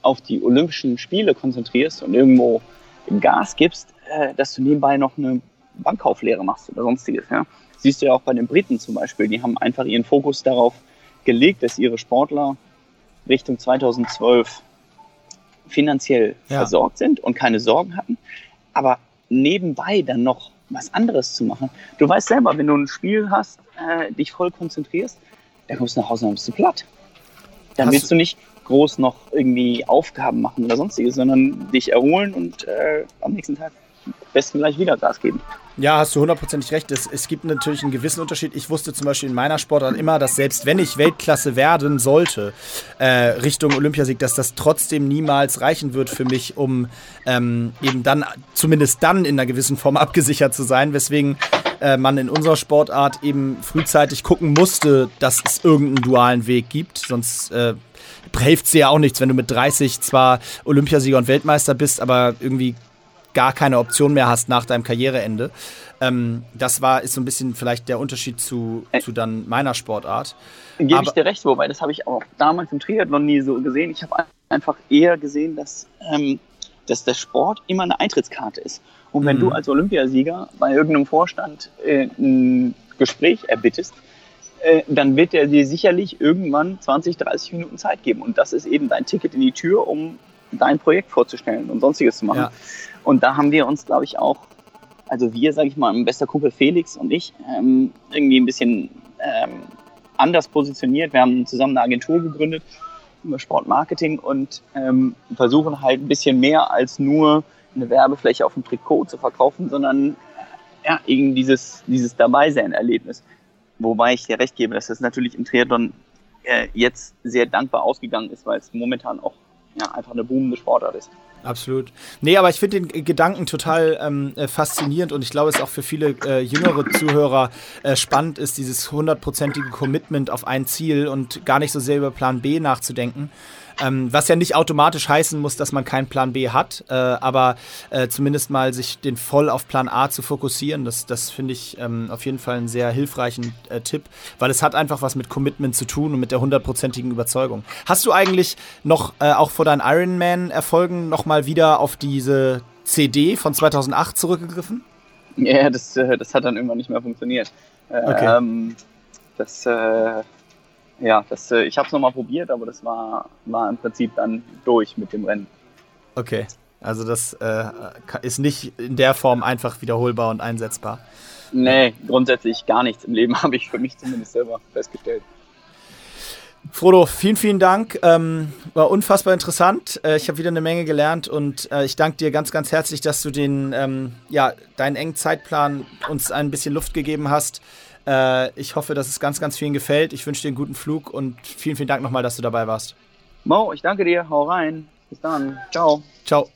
[SPEAKER 5] auf die Olympischen Spiele konzentrierst und irgendwo Gas gibst, äh, dass du nebenbei noch eine Bankkauflehre machst oder sonstiges. Ja? Siehst du ja auch bei den Briten zum Beispiel, die haben einfach ihren Fokus darauf gelegt, dass ihre Sportler Richtung 2012 finanziell ja. versorgt sind und keine Sorgen hatten, aber nebenbei dann noch was anderes zu machen. Du weißt selber, wenn du ein Spiel hast, äh, dich voll konzentrierst, dann kommst du nach Hause und bist du platt. Dann hast willst du nicht groß noch irgendwie Aufgaben machen oder sonstiges, sondern dich erholen und äh, am nächsten Tag besten gleich wieder Gas geben.
[SPEAKER 1] Ja, hast du hundertprozentig recht. Es, es gibt natürlich einen gewissen Unterschied. Ich wusste zum Beispiel in meiner Sportart immer, dass selbst wenn ich Weltklasse werden sollte, äh, Richtung Olympiasieg, dass das trotzdem niemals reichen wird für mich, um ähm, eben dann, zumindest dann in einer gewissen Form (laughs) abgesichert zu sein. Weswegen äh, man in unserer Sportart eben frühzeitig gucken musste, dass es irgendeinen dualen Weg gibt. Sonst äh, hilft es dir ja auch nichts, wenn du mit 30 zwar Olympiasieger und Weltmeister bist, aber irgendwie gar keine Option mehr hast nach deinem Karriereende. Ähm, das war, ist so ein bisschen vielleicht der Unterschied zu, zu dann meiner Sportart.
[SPEAKER 5] Gebe ich dir recht, wobei das habe ich auch damals im Triathlon nie so gesehen. Ich habe einfach eher gesehen, dass, ähm, dass der Sport immer eine Eintrittskarte ist. Und wenn mhm. du als Olympiasieger bei irgendeinem Vorstand äh, ein Gespräch erbittest, äh, dann wird er dir sicherlich irgendwann 20, 30 Minuten Zeit geben. Und das ist eben dein Ticket in die Tür, um dein Projekt vorzustellen und sonstiges zu machen. Ja. Und da haben wir uns, glaube ich, auch, also wir, sage ich mal, mein bester Kumpel Felix und ich, ähm, irgendwie ein bisschen ähm, anders positioniert. Wir haben zusammen eine Agentur gegründet über Sportmarketing und ähm, versuchen halt ein bisschen mehr als nur eine Werbefläche auf dem Trikot zu verkaufen, sondern ja, eben dieses, dieses Dabeisein-Erlebnis. Wobei ich dir recht gebe, dass das natürlich im Triathlon äh, jetzt sehr dankbar ausgegangen ist, weil es momentan auch ja, einfach eine boomende Sportart ist.
[SPEAKER 1] Absolut. Nee, aber ich finde den Gedanken total ähm, äh, faszinierend und ich glaube, es ist auch für viele äh, jüngere Zuhörer äh, spannend ist, dieses hundertprozentige Commitment auf ein Ziel und gar nicht so sehr über Plan B nachzudenken. Ähm, was ja nicht automatisch heißen muss, dass man keinen Plan B hat, äh, aber äh, zumindest mal sich den voll auf Plan A zu fokussieren, das, das finde ich ähm, auf jeden Fall einen sehr hilfreichen äh, Tipp, weil es hat einfach was mit Commitment zu tun und mit der hundertprozentigen Überzeugung. Hast du eigentlich noch äh, auch vor deinen Ironman-Erfolgen nochmal wieder auf diese CD von 2008 zurückgegriffen?
[SPEAKER 5] Ja, das, äh, das hat dann irgendwann nicht mehr funktioniert. Okay. Ähm, das, äh, ja, das, äh, ich habe es nochmal probiert, aber das war, war im Prinzip dann durch mit dem Rennen.
[SPEAKER 1] Okay, also das äh, ist nicht in der Form einfach wiederholbar und einsetzbar.
[SPEAKER 5] Nee, grundsätzlich gar nichts im Leben, (laughs) habe ich für mich zumindest selber festgestellt.
[SPEAKER 1] Frodo, vielen, vielen Dank. Ähm, war unfassbar interessant. Äh, ich habe wieder eine Menge gelernt und äh, ich danke dir ganz, ganz herzlich, dass du den, ähm, ja, deinen engen Zeitplan uns ein bisschen Luft gegeben hast. Äh, ich hoffe, dass es ganz, ganz vielen gefällt. Ich wünsche dir einen guten Flug und vielen, vielen Dank nochmal, dass du dabei warst.
[SPEAKER 5] Mo, ich danke dir. Hau rein. Bis dann. Ciao.
[SPEAKER 1] Ciao.